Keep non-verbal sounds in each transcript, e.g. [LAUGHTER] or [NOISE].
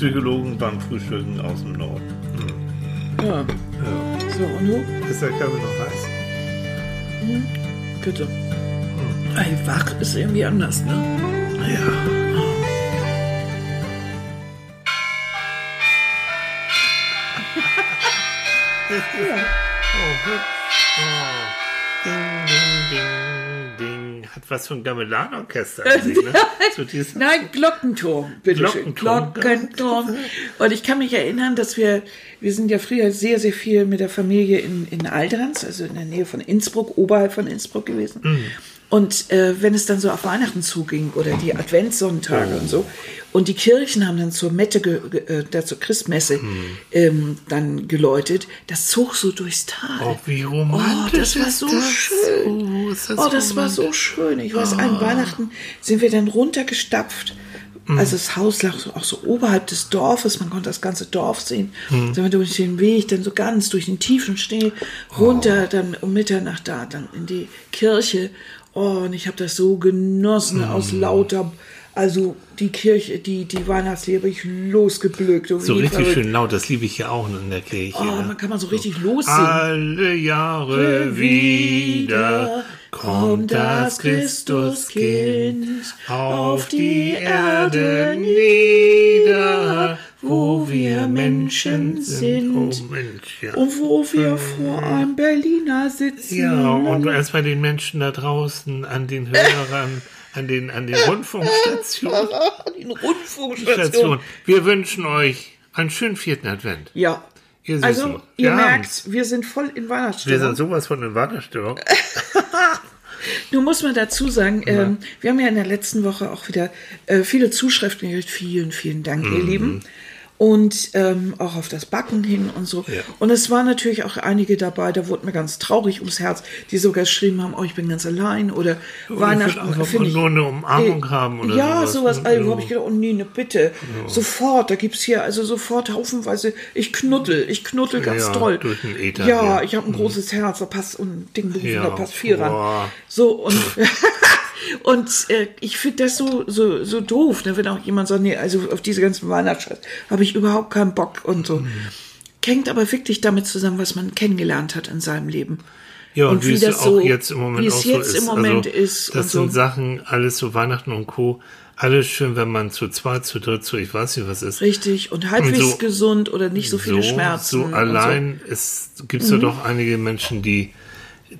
Psychologen beim Frühstücken aus dem Norden. Ja. Ja. So, und du? Ist der Körper noch heiß? Bitte. Ey, wach ist irgendwie anders, ne? Ja. [LAUGHS] Oh, hübsch. Oh. Was von Gamelan-Orchester. eigentlich, ne? [LAUGHS] Nein, Glockenturm, bitte schön. Glockenturm. Glockenturm. Und ich kann mich erinnern, dass wir, wir sind ja früher sehr, sehr viel mit der Familie in, in Alderans, also in der Nähe von Innsbruck, oberhalb von Innsbruck gewesen. Mhm. Und äh, wenn es dann so auf Weihnachten zuging oder die Adventssonntage Oh. und so, und die Kirchen haben dann zur Mette, äh, da zur Christmesse Mhm. ähm, dann geläutet, das zog so durchs Tal. Oh, wie romantisch Oh, das war so das? schön. Oh, das oh, das war so schön. Ich weiß, an Weihnachten sind wir dann runtergestapft. Mhm. Also das Haus lag so, auch so oberhalb des Dorfes, man konnte das ganze Dorf sehen. Mhm. Sind wir durch den Weg, dann so ganz durch den tiefen Schnee Oh. runter, dann um Mitternacht da, dann in die Kirche. Oh, und ich habe das so genossen Mhm. aus lauter, also die Kirche, die, die Weihnachtsliebe, ich losgeblökt. So richtig schön laut, das liebe ich ja auch in der Kirche. Oh, ne? man kann man so richtig lossingen. Alle Jahre wieder kommt das Christuskind auf die Erde nieder, wo wir Menschen sind. Oh Mensch, ja. Und wo wir vor einem Berliner sitzen. Ja, und erst bei den Menschen da draußen, an den Hörern, an den, an den [LAUGHS] Rundfunkstationen. Die Rundfunkstation. Station. Wir wünschen euch einen schönen vierten Advent. Ja. Ihr. Also, ihr Wir merkt, wir sind voll in Wir Weihnachtsstimmung. sind sowas von in Wartestellung. [LAUGHS] Nun muss man dazu sagen, ähm, wir haben ja in der letzten Woche auch wieder äh, viele Zuschriften gekriegt. Vielen, vielen Dank, Mhm. ihr Lieben. Und ähm, auch auf das Backen hin und so. Ja. Und es waren natürlich auch einige dabei, da wurde mir ganz traurig ums Herz, die sogar geschrieben haben, oh, ich bin ganz allein oder Weihnachten. einfach find mal nur eine Umarmung äh, haben oder Ja, sowas, sowas. ne? Also, Ja. habe ich gedacht, oh nee, ne, bitte. Sofort, da gibt's hier also sofort haufenweise, ich knuddel, ich knuddel ganz Ja, toll. Äther, ja, ja. Mhm. ich habe ein großes Herz, da passt und Ding, Ja, da passt viel ran. So, und, [LAUGHS] und äh, ich finde das so, so, so doof, ne, wenn auch jemand sagt, nee, also auf diese ganzen Weihnachtsscheiß habe ich überhaupt keinen Bock und so. Mhm. Hängt aber wirklich damit zusammen, was man kennengelernt hat in seinem Leben. Ja, und, Und wie, wie es das auch so- jetzt im Moment wie es auch so ist. im Moment also, ist Das und sind so. Sachen, alles so Weihnachten und Co. Alles schön, wenn man zu zweit, zu dritt, zu ich weiß nicht was ist. Richtig, und halbwegs so- gesund oder nicht so viele Schmerzen. So und allein es gibt es ja doch einige Menschen, die,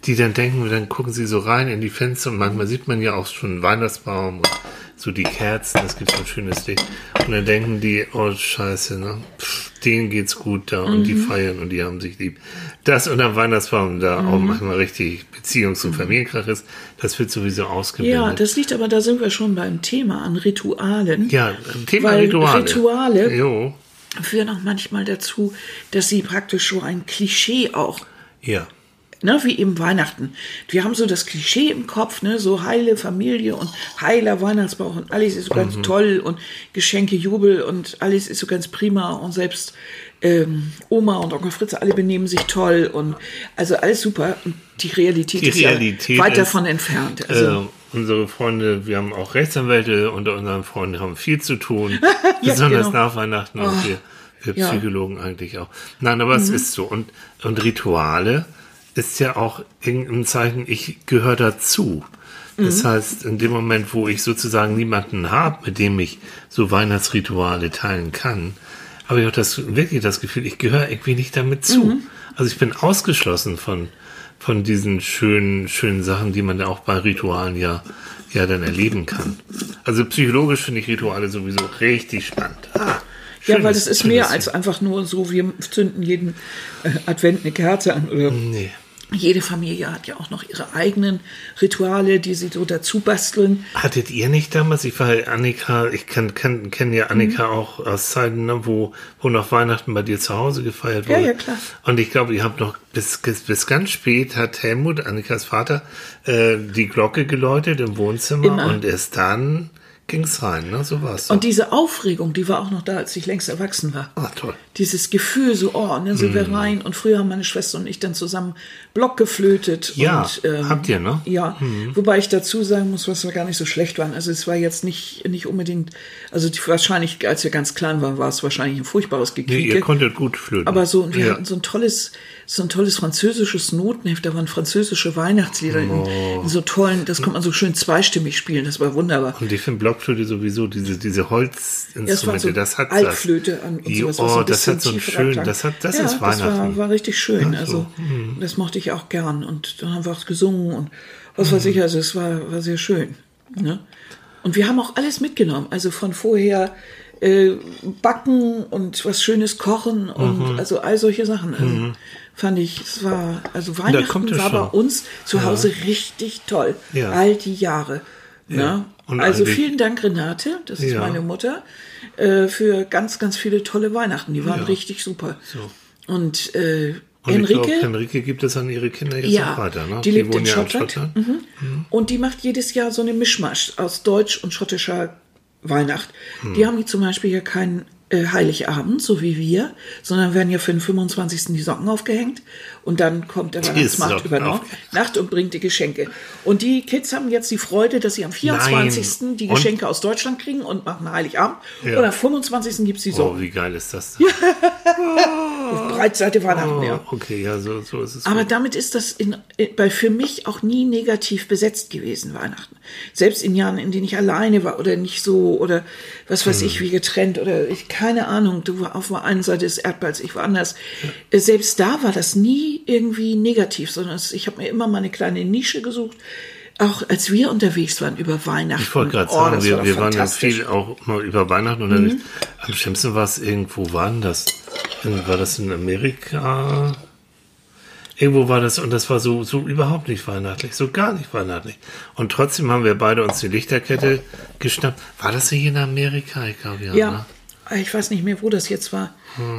die dann denken, dann gucken sie so rein in die Fenster und manchmal sieht man ja auch schon einen Weihnachtsbaum und so die Kerzen, es gibt so ein schönes Licht. Und dann denken die, oh scheiße, ne? Pff, denen geht's gut da und die Mhm. feiern und die haben sich lieb. Das unter dem Weihnachtsbaum da Mhm. auch manchmal richtig Beziehungs- und Familienkrach ist, das wird sowieso Ja, ausgeblendet. das liegt aber, da sind wir schon beim Thema an Ritualen. ja, Thema Weil Rituale. Rituale- Jo, Führen auch manchmal dazu, dass sie praktisch so ein Klischee auch ja. Ne, wie eben Weihnachten. Wir haben so das Klischee im Kopf, ne, so heile Familie und heiler Weihnachtsbauch und alles ist so ganz Mhm. toll und Geschenke, Jubel und alles ist so ganz prima und selbst ähm, Oma und Onkel Fritz, alle benehmen sich toll und also alles super und die Realität Die ist Realität ja weit ist, davon entfernt. Also, äh, unsere Freunde, wir haben auch Rechtsanwälte unter unseren Freunden haben viel zu tun, [LAUGHS] Ja, besonders genau. nach Weihnachten und wir, wir ja. Mhm. Psychologen eigentlich auch. Nein, aber es ist so und und Rituale ist ja auch irgendein Zeichen, ich gehöre dazu. Mhm. Das heißt, in dem Moment, wo ich sozusagen niemanden habe, mit dem ich so Weihnachtsrituale teilen kann, habe ich auch das wirklich das Gefühl, ich gehöre irgendwie nicht damit zu. Mhm. Also ich bin ausgeschlossen von von diesen schönen schönen Sachen, die man ja auch bei Ritualen ja ja dann erleben kann. Also psychologisch finde ich Rituale sowieso richtig spannend. Ah, ja, weil das ist mehr als einfach nur so, wir zünden jeden äh, Advent eine Kerze an oder nee. jede Familie hat ja auch noch ihre eigenen Rituale, die sie so dazu basteln. Hattet ihr nicht damals, ich war Annika, ich kann, kann, kenne ja Annika Mhm. auch aus Zeiten, ne, wo, wo noch Weihnachten bei dir zu Hause gefeiert wurde. Ja, ja, klar. Und ich glaube, ihr habt noch bis, bis, bis ganz spät hat Helmut, Annikas Vater, äh, die Glocke geläutet im Wohnzimmer Immer. und erst dann ging's rein, ne? So war's. Und diese Aufregung, die war auch noch da, als ich längst erwachsen war. Ach, toll. Dieses Gefühl, so, oh, dann sind wir rein. Und früher haben meine Schwester und ich dann zusammen Block geflötet. Ja, und, ähm, habt ihr, ne? Ja, wobei ich dazu sagen muss, was wir gar nicht so schlecht waren. Also es war jetzt nicht, nicht unbedingt, also die, wahrscheinlich, als wir ganz klein waren, war es wahrscheinlich ein furchtbares Nee, Gequieke. ihr konntet gut flöten. Aber so, und wir ja. hatten so ein tolles, so ein tolles französisches Notenheft, da waren französische Weihnachtslieder Oh. in, in so tollen, das konnte man so schön zweistimmig spielen, das war wunderbar. Und ich finde Blockflöte sowieso, diese, diese Ja, es war Holzinstrumente, so das hat Altflöte an und sowas, was oh, ein das hat so einen schönen, das hat, das ja, ist Das war, Weihnachten. war richtig schön. Ach so, Also das mochte ich auch gern. Und dann haben wir auch gesungen und was weiß ich, also es war, war sehr schön. Ne? Und wir haben auch alles mitgenommen. Also von vorher äh, backen und was Schönes kochen und Mhm. also all solche Sachen. Also, Fand ich, es war, also Weihnachten war bei schon. uns zu Hause richtig toll. Ja. All die Jahre. Ja. Ne? Und Also vielen Dank, Renate, das ist Ja. meine Mutter, äh, für ganz, ganz viele tolle Weihnachten. Die waren Ja. richtig super. So. Und, äh, Und Enrique, ich glaube, Henrike gibt es an ihre Kinder jetzt ja, auch weiter, ne? die lebt in ja Schottland. Mhm. Und die macht jedes Jahr so eine Mischmasch aus deutsch und schottischer Weihnacht. Hm. Die haben die zum Beispiel hier keinen äh, Heiligabend, so wie wir, sondern werden ja für den 25. die Socken aufgehängt und dann kommt der Weihnachtsmarkt über Nacht. Nacht und bringt die Geschenke. Und die Kids haben jetzt die Freude, dass sie am 24. die Und? Geschenke aus Deutschland kriegen und machen Heiligabend. Ja. Und am 25. gibt's die Socken. Oh, wie geil ist das denn? [LAUGHS] Breitseite Weihnachten, ja. Oh, okay, ja, so, so ist es. Aber gut. damit ist das in, äh, bei für mich auch nie negativ besetzt gewesen, Weihnachten. Selbst in Jahren, in denen ich alleine war oder nicht so oder was weiß Hm. ich, wie getrennt oder ich, keine Ahnung, du war auf der einen Seite des Erdballs, ich war anders. Äh, Selbst da war das nie irgendwie negativ, sondern ich habe mir immer mal eine kleine Nische gesucht. Auch als wir unterwegs waren über Weihnachten. Ich wollte gerade Oh, sagen, das wir, war wir waren ja viel auch mal über Weihnachten unterwegs. Mhm. Am schlimmsten war es irgendwo, war denn das? In- War das in Amerika? Irgendwo war das und das war so, so überhaupt nicht weihnachtlich, so gar nicht weihnachtlich. Und trotzdem haben wir beide uns die Lichterkette geschnappt. War das hier in Amerika? Ich glaube, ja. Ja, Ne? ich weiß nicht mehr, wo das jetzt war.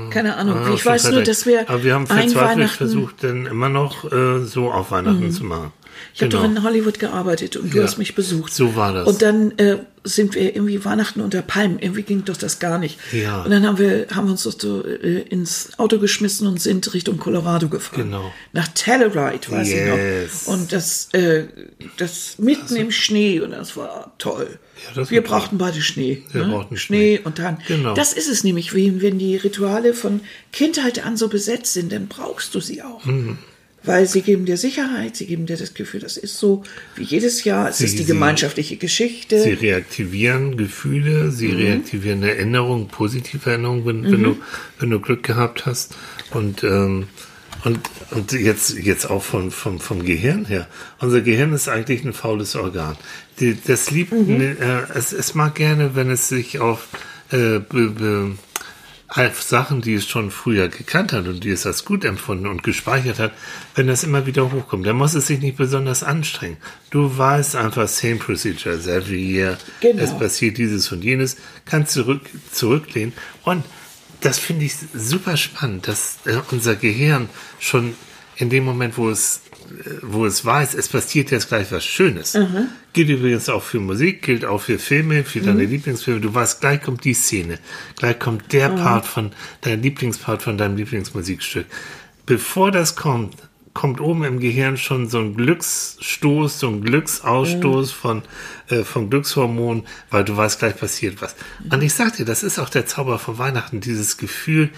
Keine Ahnung. Ja, ich weiß nur, fertig. dass wir Aber wir haben verzweifelt versucht, denn immer noch äh, so auf Weihnachten zu machen. Ich habe doch in Hollywood gearbeitet und du Ja. hast mich besucht. So war das. Und dann äh, sind wir irgendwie Weihnachten unter Palmen. Irgendwie ging doch das gar nicht. Ja. Und dann haben wir, haben wir uns doch so äh, ins Auto geschmissen und sind Richtung Colorado gefahren. Genau. Nach Telluride, weiß Yes. ich noch. Und das, äh, das mitten im Schnee und das war toll. Ja, das wir war toll. brauchten beide Schnee. Wir ne? brauchten Schnee, Schnee. und dann. Genau. Das ist es nämlich, wenn, wenn die Rituale von Kindheit an so besetzt sind, dann brauchst du sie auch. Mhm. Weil sie geben dir Sicherheit, sie geben dir das Gefühl, das ist so wie jedes Jahr, es Sie- ist die gemeinschaftliche Geschichte. Sie reaktivieren Gefühle, sie Mhm. reaktivieren Erinnerungen, positive Erinnerungen, wenn, wenn, du, wenn du Glück gehabt hast. Und, ähm, und, und jetzt, jetzt auch vom, vom, vom Gehirn her. Unser Gehirn ist eigentlich ein faules Organ. Die, das liebt, Mhm. äh, es, es mag gerne, wenn es sich auf, äh, be, be, auf Sachen, die es schon früher gekannt hat und die es als gut empfunden und gespeichert hat, wenn das immer wieder hochkommt, dann muss es sich nicht besonders anstrengen. Du weißt einfach, same procedure every year. Genau. Es passiert dieses und jenes, kannst zurück, zurücklehnen. Und das finde ich super spannend, dass äh, unser Gehirn schon in dem Moment, wo es, wo es weiß, es passiert jetzt gleich was Schönes. Gilt übrigens auch für Musik, gilt auch für Filme, für deine Lieblingsfilme. Du weißt, gleich kommt die Szene, gleich kommt der Part von, dein Lieblingspart von deinem Lieblingsmusikstück. Bevor das kommt, kommt oben im Gehirn schon so ein Glücksstoß, so ein Glücksausstoß von, äh, von Glückshormonen, weil du weißt, gleich passiert was. Und ich sag dir, das ist auch der Zauber von Weihnachten, dieses Gefühl,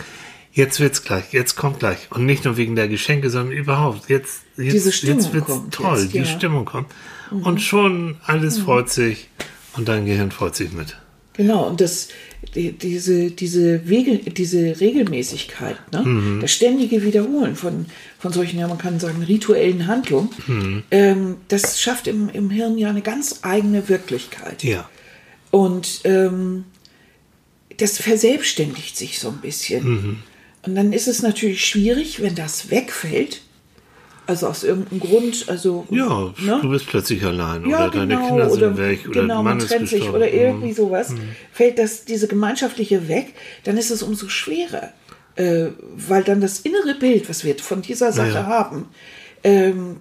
jetzt wird's gleich, jetzt kommt gleich. Und nicht nur wegen der Geschenke, sondern überhaupt. Jetzt, jetzt, Diese Stimmung jetzt wird's kommt toll, jetzt, die ja. Stimmung kommt. Und schon alles freut sich und dein Gehirn freut sich mit. Genau, und das, die, diese, diese, Wege, diese Regelmäßigkeit, ne? Mhm. das ständige Wiederholen von, von solchen, ja, man kann sagen, rituellen Handlungen, Mhm. ähm, das schafft im, im Hirn ja eine ganz eigene Wirklichkeit. Ja. Und ähm, das verselbstständigt sich so ein bisschen. Mhm. Und dann ist es natürlich schwierig, wenn das wegfällt. Also aus irgendeinem Grund, also Ja, ne? du bist plötzlich allein ja, oder deine genau, Kinder sind oder, weg oder genau, Mann man ist trennt sich. Mhm. oder irgendwie sowas, fällt das diese gemeinschaftliche weg, dann ist es umso schwerer, äh, weil dann das innere Bild, was wir von dieser Sache Ja. haben, ähm,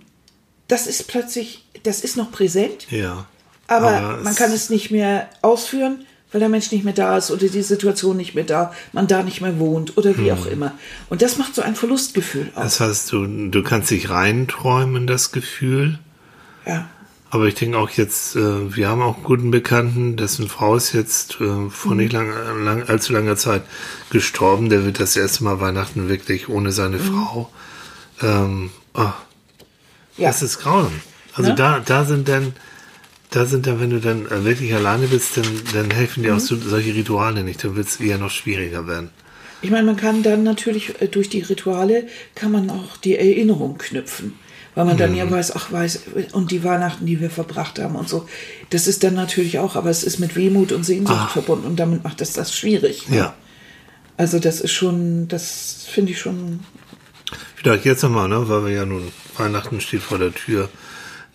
das ist plötzlich, das ist noch präsent, Ja. aber, Aber man kann es nicht mehr ausführen, weil der Mensch nicht mehr da ist oder die Situation nicht mehr da, man da nicht mehr wohnt oder wie Hm. auch immer. Und das macht so ein Verlustgefühl aus. Das heißt, du, du kannst dich reinträumen, das Gefühl. Ja. Aber ich denke auch jetzt, äh, wir haben auch einen guten Bekannten, dessen Frau ist jetzt äh, vor nicht lang, lang, allzu langer Zeit gestorben. Der wird das erste Mal Weihnachten wirklich ohne seine Frau. Ähm, oh, Ja. Das ist grausam. Also Ne? da, da sind dann, da sind dann, wenn du dann äh, wirklich alleine bist, dann, dann helfen dir auch Mhm. so, solche Rituale nicht. Dann wird es eher noch schwieriger werden. Ich meine, man kann dann natürlich äh, durch die Rituale kann man auch die Erinnerung knüpfen. Weil man Mhm. dann ja weiß, ach weiß, und die Weihnachten, die wir verbracht haben und so. Das ist dann natürlich auch, aber es ist mit Wehmut und Sehnsucht Ah. verbunden und damit macht es das schwierig. ne? Ja. Also das ist schon, das finde ich schon, Vielleicht jetzt nochmal, ne, weil wir ja nun, Weihnachten steht vor der Tür.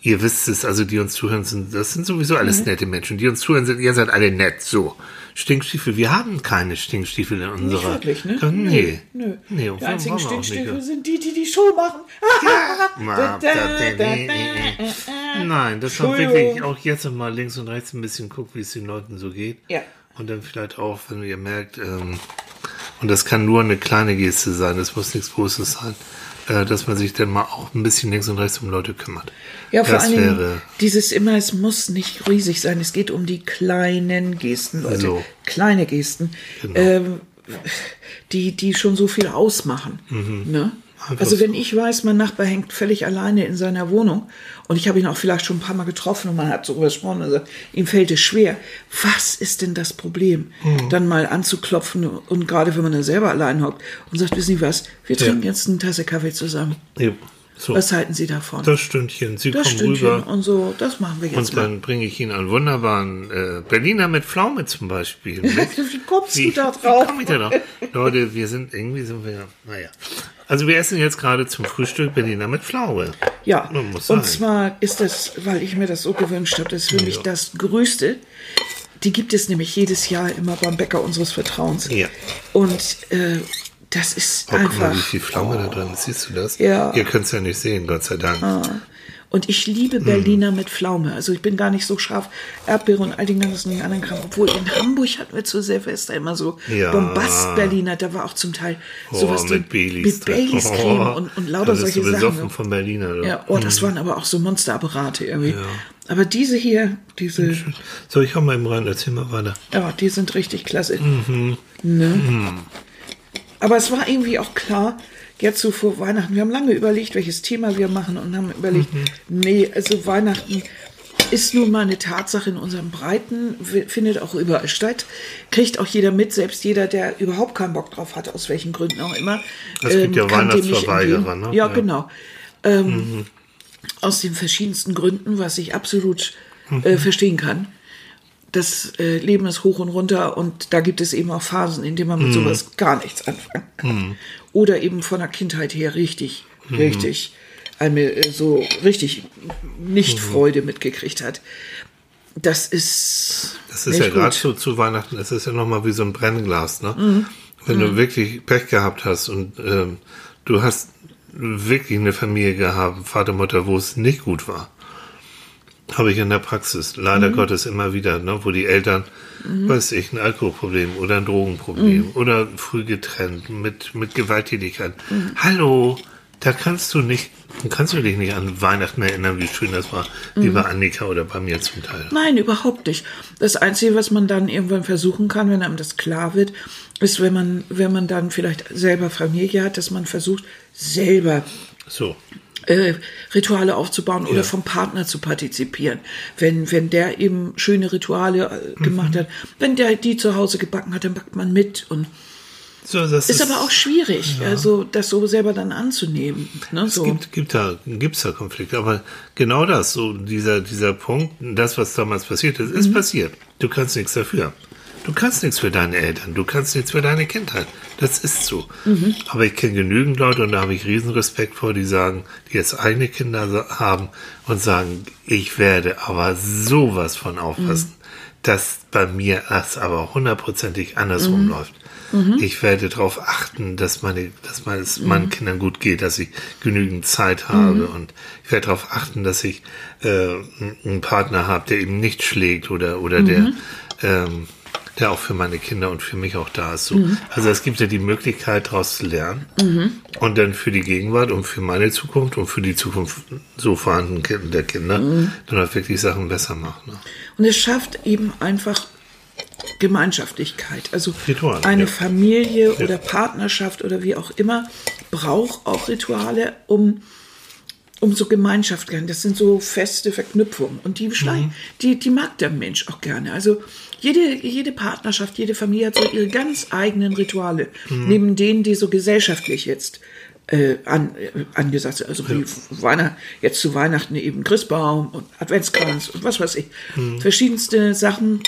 Ihr wisst es, also die uns zuhören, sind, das sind sowieso alles nette Menschen. Die uns zuhören, sind, ihr seid alle nett, so. Stinkstiefel, wir haben keine Stinkstiefel in unserer. nicht wirklich, ne? Ja, nee. Nö. Nee, und die einzigen haben Stinkstiefel ja. sind die, die die Show machen. [LAUGHS] Nee. Nein, das Entschuldigung. wirklich auch jetzt noch mal links und rechts ein bisschen guckt, wie es den Leuten so geht. Ja. Und dann vielleicht auch, wenn ihr merkt, ähm, und das kann nur eine kleine Geste sein, das muss nichts Großes sein, äh, dass man sich dann mal auch ein bisschen links und rechts um Leute kümmert. Ja, vor wäre, dieses immer, es muss nicht riesig sein. Es geht um die kleinen Gesten, Leute. So. Kleine Gesten, Genau. ähm, die, die schon so viel ausmachen. Ne? Mhm. Einfach Also so. wenn ich weiß, mein Nachbar hängt völlig alleine in seiner Wohnung und ich habe ihn auch vielleicht schon ein paar Mal getroffen und man hat so gesprochen, also ihm fällt es schwer. Was ist denn das Problem? Mhm. Dann mal anzuklopfen und gerade wenn man da selber allein hockt und sagt, wissen Sie was, wir Ja. trinken jetzt eine Tasse Kaffee zusammen. ja, so, Was halten Sie davon? das Stündchen, Sie Das kommen Stündchen rüber. und so, das machen wir jetzt Und dann bringe ich Ihnen einen wunderbaren äh, Berliner mit Pflaume zum Beispiel. [LAUGHS] Mit. Wie kommst du Wie, da wie drauf? komm ich da drauf? Leute, wir sind irgendwie sind wir, naja. Also wir essen jetzt gerade zum Frühstück Berliner mit Pflaume. Ja, und sein. zwar ist das, weil ich mir das so gewünscht habe, das ist für mich Ja. das Größte. Die gibt es nämlich jedes Jahr immer beim Bäcker unseres Vertrauens. Ja. Und äh, das ist Oh, guck einfach. mal, wie viel Pflaume da drin ist. Siehst du das? Ja. Ihr könnt es ja nicht sehen, Gott sei Dank. Und ich liebe Berliner mit Pflaume. Also ich bin gar nicht so scharf. Erdbeere und all den ganzen anderen Kram. Obwohl in Hamburg hatten wir zu Silvester immer so Ja. Bombast-Berliner. Da war auch zum Teil sowas Oh, drin. mit Baileys. Mit Baileys Creme und, und lauter solche Sachen. von Berliner. Oder? Ja, oh, das waren aber auch so Monsterapparate irgendwie. Aber diese hier, diese, So, ich hau mal eben rein, erzähl mal weiter. ja, die sind richtig klasse. Mhm. Ne? Aber es war irgendwie auch klar, jetzt so vor Weihnachten, wir haben lange überlegt, welches Thema wir machen und haben überlegt, Mhm. nee, also Weihnachten ist nun mal eine Tatsache in unserem Breiten, findet auch überall statt, kriegt auch jeder mit, selbst jeder, der überhaupt keinen Bock drauf hat, aus welchen Gründen auch immer. Es gibt ja dem nicht Weihnachtsverweigerer, ne? Ja, Ja. genau. Ähm, Aus den verschiedensten Gründen, was ich absolut äh, verstehen kann. Das äh, Leben ist hoch und runter und da gibt es eben auch Phasen, in denen man mit sowas gar nichts anfangen kann. Oder eben von der Kindheit her richtig, richtig, eine, äh, so richtig nicht Freude mitgekriegt hat. Das ist. Das ist ja gerade so zu Weihnachten, das ist ja nochmal wie so ein Brennglas, ne? Mhm. Wenn du wirklich Pech gehabt hast und ähm, du hast wirklich eine Familie gehabt, Vater, Mutter, wo es nicht gut war. Habe ich in der Praxis, leider Gottes immer wieder, ne, wo die Eltern, weiß ich, ein Alkoholproblem oder ein Drogenproblem oder früh getrennt mit, mit Gewalttätigkeit. Hallo, da kannst du nicht, kannst du dich nicht an Weihnachten erinnern, wie schön das war, wie bei Annika oder bei mir zum Teil. Nein, überhaupt nicht. Das Einzige, was man dann irgendwann versuchen kann, wenn einem das klar wird, ist, wenn man, wenn man dann vielleicht selber Familie hat, dass man versucht, selber So. Äh, Rituale aufzubauen oder Ja. vom Partner zu partizipieren. Wenn, wenn der eben schöne Rituale äh, gemacht Mhm. hat, wenn der die zu Hause gebacken hat, dann backt man mit. Und So, das ist aber auch schwierig, also das so selber dann anzunehmen. Ne, Es so. gibt, gibt da, gibt's da Konflikte, aber genau das, so dieser, dieser Punkt, das, was damals passiert ist, Mhm. ist passiert. Du kannst nichts dafür. Du kannst nichts für deine Eltern, du kannst nichts für deine Kindheit. Das ist so. Mhm. Aber ich kenne genügend Leute und da habe ich riesen Respekt vor, die sagen, die jetzt eigene Kinder haben und sagen, ich werde aber sowas von aufpassen. Mhm. dass bei mir es aber hundertprozentig andersrum Mhm. läuft. Ich werde darauf achten, dass meine, dass meine, es Mhm. meinen Kindern gut geht, dass ich genügend Zeit habe und ich werde darauf achten, dass ich äh, einen Partner habe, der eben nicht schlägt oder oder Mhm. der ähm, der auch für meine Kinder und für mich auch da ist. So. Mhm. Also es gibt ja die Möglichkeit, daraus zu lernen und dann für die Gegenwart und für meine Zukunft und für die Zukunft so vorhandenen Kinder, der Kinder Mhm. dann auch wirklich Sachen besser machen. Ne? Und es schafft eben einfach Gemeinschaftlichkeit. Also Rituale, eine ja. Familie oder Partnerschaft oder wie auch immer braucht auch Rituale, um, um so Gemeinschaft gern. Das sind so feste Verknüpfungen. Und die, schleich- die, die mag der Mensch auch gerne. Also jede, jede Partnerschaft, jede Familie hat so ihre ganz eigenen Rituale. Neben denen, die so gesellschaftlich jetzt äh, an, äh, angesagt sind. Also wie Weihnachten, jetzt zu Weihnachten eben Christbaum und Adventskranz und was weiß ich. Verschiedenste Sachen,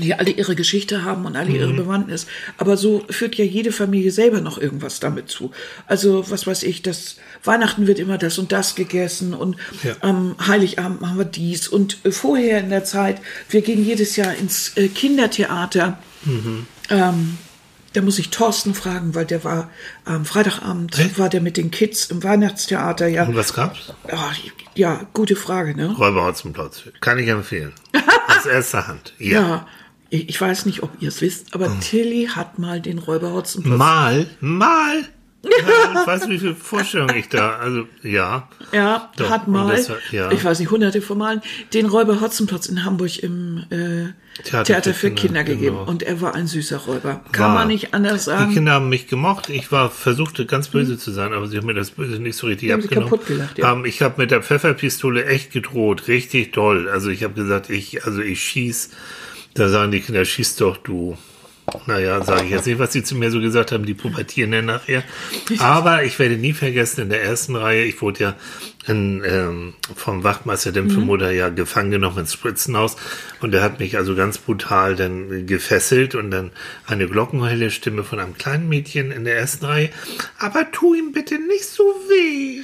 die alle ihre Geschichte haben und alle ihre Bewandtnis. Aber so führt ja jede Familie selber noch irgendwas damit zu. Also, was weiß ich, das Weihnachten wird immer das und das gegessen und Ja. am Heiligabend machen wir dies. Und äh, vorher in der Zeit, wir gehen jedes Jahr ins äh, Kindertheater. Ähm, da muss ich Thorsten fragen, weil der war am Freitagabend, Echt? war der mit den Kids im Weihnachtstheater. Ja, Und was gab's? ja, ja gute Frage, ne? Räuberhotzenplotz. Kann ich empfehlen. [LAUGHS] Aus erster Hand. Ja. Ja, ich, weiß nicht, ob ihr es wisst, aber Tilly hat mal den Räuber Hotzenplotz. Mal, mal. [LAUGHS] Ja, ich weiß, wie viele Vorstellungen ich da, also, ja. Ja, Doch, hat mal, das ja. ich weiß nicht, hunderte von Malen, den Räuber Hotzenplotz in Hamburg im äh, Theater, für Kinder, gegeben. genau. Und er war ein süßer Räuber. Kann War. man nicht anders Die sagen. Kinder haben mich gemocht. Ich war versuchte ganz böse zu sein, aber sie haben mir das Böse nicht so richtig Die haben abgenommen. kaputt gelacht, ja. Ähm, ich habe mit der Pfefferpistole echt gedroht, richtig toll. Also ich habe gesagt, ich, also ich schieß. Da sagen die Kinder, schieß doch du. Naja, sage ich jetzt nicht, was sie zu mir so gesagt haben, die pubertieren dann nachher. Aber ich werde nie vergessen, in der ersten Reihe, ich wurde ja in, ähm, vom Wachtmeister Dämpfemutter ja gefangen genommen ins Spritzenhaus und er hat mich also ganz brutal dann gefesselt und dann eine glockenhelle Stimme von einem kleinen Mädchen in der ersten Reihe. Aber tu ihm bitte nicht so weh.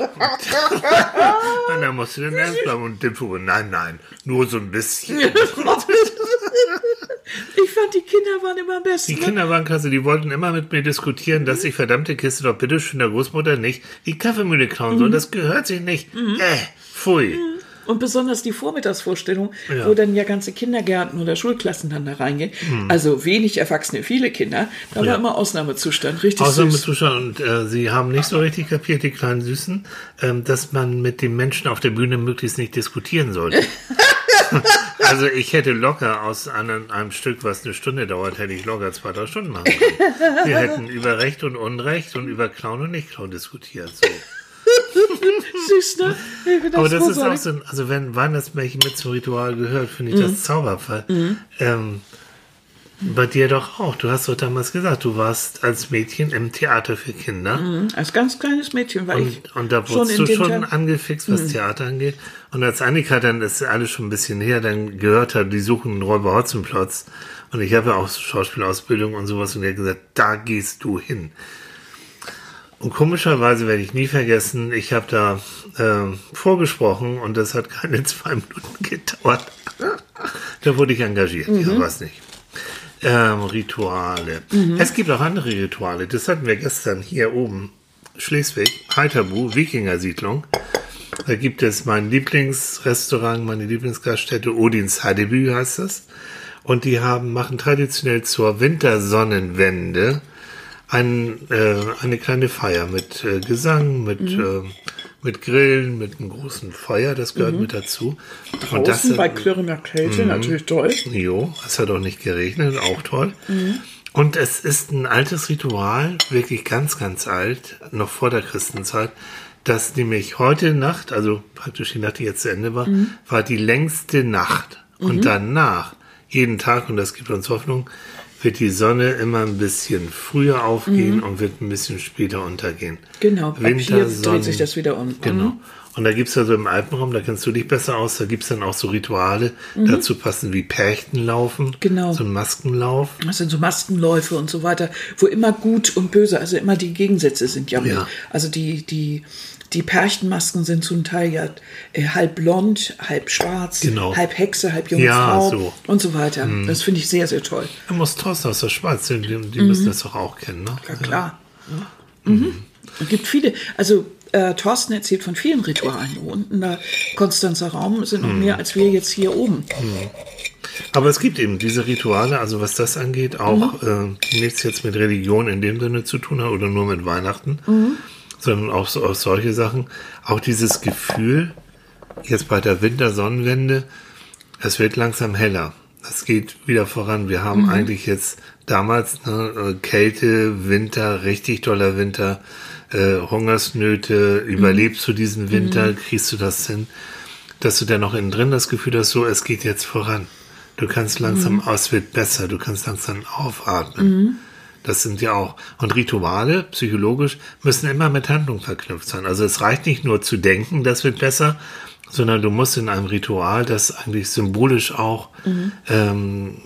[LAUGHS] und dann musste dann ernst bleiben und Dämpfemutter, nein, nein, nur so ein bisschen. Ich fand, die Kinder waren immer am besten. Die ne? Kinder waren klasse, die wollten immer mit mir diskutieren, dass ich verdammte Kiste doch bitte schön der Großmutter nicht die Kaffeemühle klauen Mhm. soll. Das gehört sich nicht. Äh, pfui. Und besonders die Vormittagsvorstellung, Ja. wo dann ja ganze Kindergärten oder Schulklassen dann da reingehen. Also wenig Erwachsene, viele Kinder. Da. Ja. war immer Ausnahmezustand. Richtig mit süß. Und äh, sie haben nicht so richtig kapiert, die kleinen Süßen, ähm, dass man mit den Menschen auf der Bühne möglichst nicht diskutieren sollte. [LAUGHS] also ich hätte locker aus einem, einem Stück, was eine Stunde dauert, hätte ich locker zwei, drei Stunden machen können. Wir hätten über Recht und Unrecht und über Clown und Nicht-Clown diskutiert. So. Süß, ne? Find Aber das ist großartig. auch so, ein- also wenn Weihnachtsmärchen mit zum Ritual gehört, finde ich Mhm. das Zauberfall. Ähm, bei dir doch auch. Du hast doch damals gesagt, du warst als Mädchen im Theater für Kinder. Als ganz kleines Mädchen war ich Und, und da schon wurdest in du schon Mhm. angefixt, was Theater angeht. Und als Annika dann, das ist alles schon ein bisschen her, dann gehört hat, die suchen einen Räuber Hotzenplotz. Und ich habe ja auch Schauspielausbildung und sowas. Und er hat gesagt, da gehst du hin. Und komischerweise werde ich nie vergessen, ich habe da ähm, vorgesprochen und das hat keine [LAUGHS] zwei Minuten gedauert. [LAUGHS] da wurde ich engagiert, ja, was nicht. Ähm, Rituale. Es gibt auch andere Rituale. Das hatten wir gestern hier oben. Schleswig, Heiterbu, Wikingersiedlung. Da gibt es mein Lieblingsrestaurant, meine Lieblingsgaststätte, Odins Hadebü heißt das. Und die haben, machen traditionell zur Wintersonnenwende ein, äh, eine kleine Feier mit äh, Gesang, mit, äh, mit Grillen, mit einem großen Feuer, das gehört mit dazu. Und das, draußen bei klirrender Kälte, natürlich toll. Jo, es hat auch nicht geregnet, auch toll. Und es ist ein altes Ritual, wirklich ganz, ganz alt, noch vor der Christenzeit, dass nämlich heute Nacht, also praktisch die Nacht, die jetzt zu Ende war, war die längste Nacht. Und danach, jeden Tag, und das gibt uns Hoffnung, wird die Sonne immer ein bisschen früher aufgehen und wird ein bisschen später untergehen. Genau, ab hier Wintersonnen- dreht sich das wieder um. Genau. Mhm. Und da gibt's ja so im Alpenraum, da kennst du dich besser aus, da gibt's dann auch so Rituale, dazu passen wie Perchtenlaufen. Mhm. Genau. So ein Maskenlauf. Das sind so Maskenläufe und so weiter, wo immer gut und böse, also immer die Gegensätze sind ja. Ja. Also die, die, die Perchtenmasken sind zum Teil ja äh, halb blond, halb schwarz, Genau. halb Hexe, halb junge Ja, Frau so. Mhm. und so weiter. Das finde ich sehr, sehr toll. Da muss Thorsten aus der Schweiz, die, die müssen das doch auch kennen, ne? Mhm. Ja, klar. Mhm. Es gibt viele, also äh, Thorsten erzählt von vielen Ritualen. Unten in der Konstanzer Raum sind noch Mhm. mehr als wir jetzt hier oben. Aber es gibt eben diese Rituale, also was das angeht, auch Mhm. äh, nichts jetzt mit Religion in dem Sinne zu tun hat oder nur mit Weihnachten, Mhm. Sondern auch, so, auch solche Sachen. Auch dieses Gefühl, jetzt bei der Wintersonnenwende, es wird langsam heller. Es geht wieder voran. Wir haben Mhm. eigentlich jetzt damals ne, äh, Kälte, Winter, richtig toller Winter, äh, Hungersnöte. Mhm. Überlebst du diesen Winter? Kriegst du das hin? Dass du dann noch innen drin das Gefühl hast, so, es geht jetzt voran. Du kannst langsam, Mhm. es wird besser. Du kannst langsam aufatmen. Das sind ja auch. Und Rituale, psychologisch, müssen immer mit Handlung verknüpft sein. Also es reicht nicht nur zu denken, das wird besser, sondern du musst in einem Ritual das eigentlich symbolisch auch, ähm,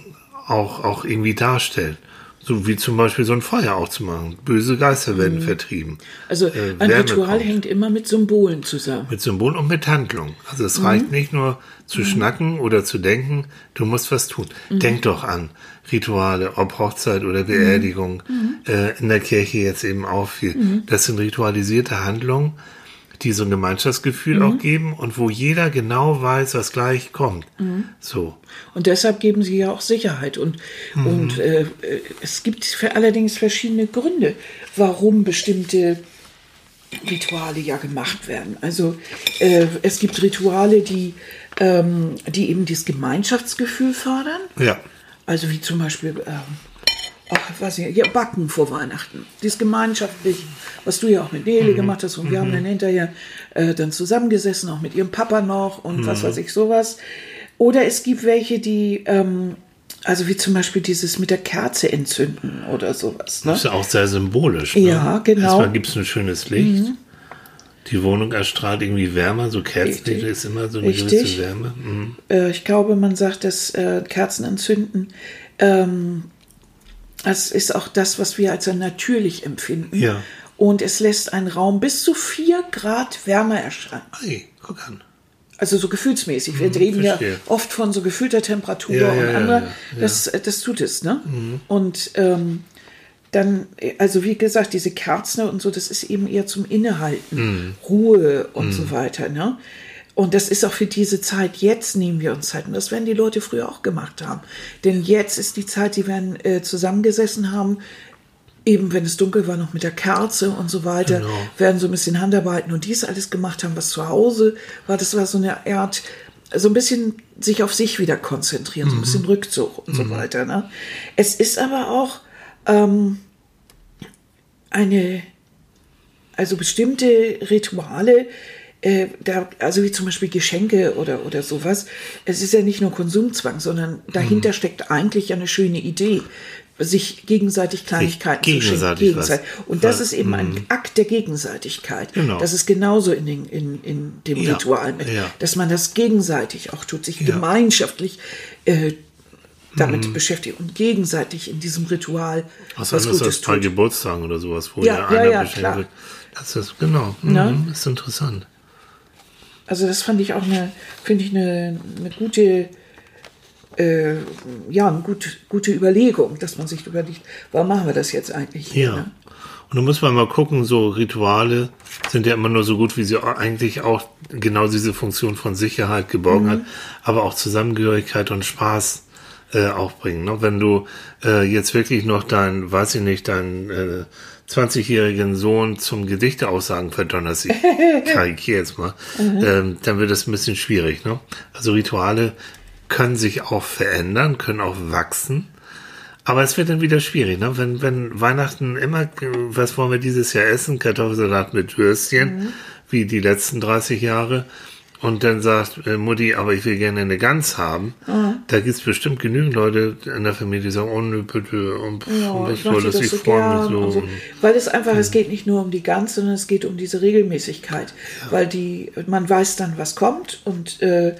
auch, auch irgendwie darstellen. So wie zum Beispiel so ein Feuer auch zu machen. Böse Geister werden vertrieben. Also Äh, ein Ritual hängt immer mit Symbolen zusammen. Mit Symbol und mit Handlung. Also es reicht nicht nur zu schnacken oder zu denken, du musst was tun. Denk doch an Rituale, ob Hochzeit oder Beerdigung, äh, in der Kirche jetzt eben auch viel. Das sind ritualisierte Handlungen, die so ein Gemeinschaftsgefühl auch geben und wo jeder genau weiß, was gleich kommt. So. Und deshalb geben sie ja auch Sicherheit. Und, und äh, äh, es gibt für allerdings verschiedene Gründe, warum bestimmte Rituale ja gemacht werden. Also äh, es gibt Rituale, die, ähm, die eben dieses Gemeinschaftsgefühl fördern. Ja. Also wie zum Beispiel, ähm, ach, weiß ich, ja, Backen vor Weihnachten. Dieses gemeinschaftliche, was du ja auch mit Nele gemacht hast. Und wir haben dann hinterher äh, dann zusammengesessen, auch mit ihrem Papa noch und was weiß ich, sowas. Oder es gibt welche, die, ähm, also wie zum Beispiel dieses mit der Kerze entzünden oder sowas. Ne? Das ist ja auch sehr symbolisch. Ne? Ja, genau. Mhm. Erstmal gibt es ein schönes Licht. Die Wohnung erstrahlt irgendwie wärmer, so Kerzenlicht ist immer so eine Richtig. gewisse Wärme. Mhm. Äh, ich glaube, man sagt, dass äh, Kerzen entzünden, ähm, das ist auch das, was wir als natürlich empfinden. Ja. Und es lässt einen Raum bis zu 4 Grad wärmer erscheinen. Hey, guck an. Also so gefühlsmäßig. Wir reden ja Mhm, verstehe. oft von so gefühlter Temperatur Ja, ja, und ja, anderer. ja, ja. Das, das tut es, ne? Und ähm, dann, also wie gesagt, diese Kerzen und so, das ist eben eher zum Innehalten, Ruhe und so weiter, ne? Und das ist auch für diese Zeit, jetzt nehmen wir uns Zeit. Und das werden die Leute früher auch gemacht haben. Denn jetzt ist die Zeit, die werden äh, zusammengesessen haben, eben wenn es dunkel war, noch mit der Kerze und so weiter, Genau. werden so ein bisschen Handarbeiten und dies alles gemacht haben, was zu Hause war. Das war so eine Art, so ein bisschen sich auf sich wieder konzentrieren, so ein bisschen Rückzug und so weiter. Ne? Es ist aber auch ähm, eine, also bestimmte Rituale, äh, da, also wie zum Beispiel Geschenke oder, oder sowas. Es ist ja nicht nur Konsumzwang, sondern dahinter steckt eigentlich eine schöne Idee, sich gegenseitig Kleinigkeiten gegenseitig zu schenken. Und das was- ist eben ein Akt der Gegenseitigkeit. Genau. Das ist genauso in, den, in, in dem Ja, Ritual mit, ja. dass man das gegenseitig auch tut, sich Ja. Mhm. gemeinschaftlich äh, damit beschäftigt und gegenseitig in diesem Ritual Was was Gutes bei tut. Geburtstagen oder sowas, wo Ja, ja, ja, einer ja, beschenkt wird. Das ist, genau, Ne? mhm, ist interessant. Also das fand ich auch eine, finde ich eine, eine gute, äh, ja, eine gut, gute Überlegung, dass man sich überlegt, warum machen wir das jetzt eigentlich hier? Ja. Ne? Und dann muss man mal gucken, so Rituale sind ja immer nur so gut, wie sie eigentlich auch genau diese Funktion von Sicherheit, Geborgenheit, Mhm. aber auch Zusammengehörigkeit und Spaß äh, auch bringen. Ne? Wenn du äh, jetzt wirklich noch dein, weiß ich nicht, deinen äh, 20-jährigen Sohn zum Gedichte aussagen verdonnerst, ich [LAUGHS] karikiere jetzt mal, ähm, dann wird das ein bisschen schwierig. Ne? Also Rituale können sich auch verändern, können auch wachsen. Aber es wird dann wieder schwierig, ne? Wenn, wenn Weihnachten immer, was wollen wir dieses Jahr essen? Kartoffelsalat mit Würstchen, wie die letzten 30 Jahre. Und dann sagt äh, Mutti, aber ich will gerne eine Gans haben, da gibt es bestimmt genügend Leute in der Familie, die sagen, oh nö, bitte, und Ja, ich ich möchte wollte das ich so freue mich so. und so. Weil es einfach, es geht nicht nur um die Gans, sondern es geht um diese Regelmäßigkeit. Weil die, man weiß dann, was kommt und äh,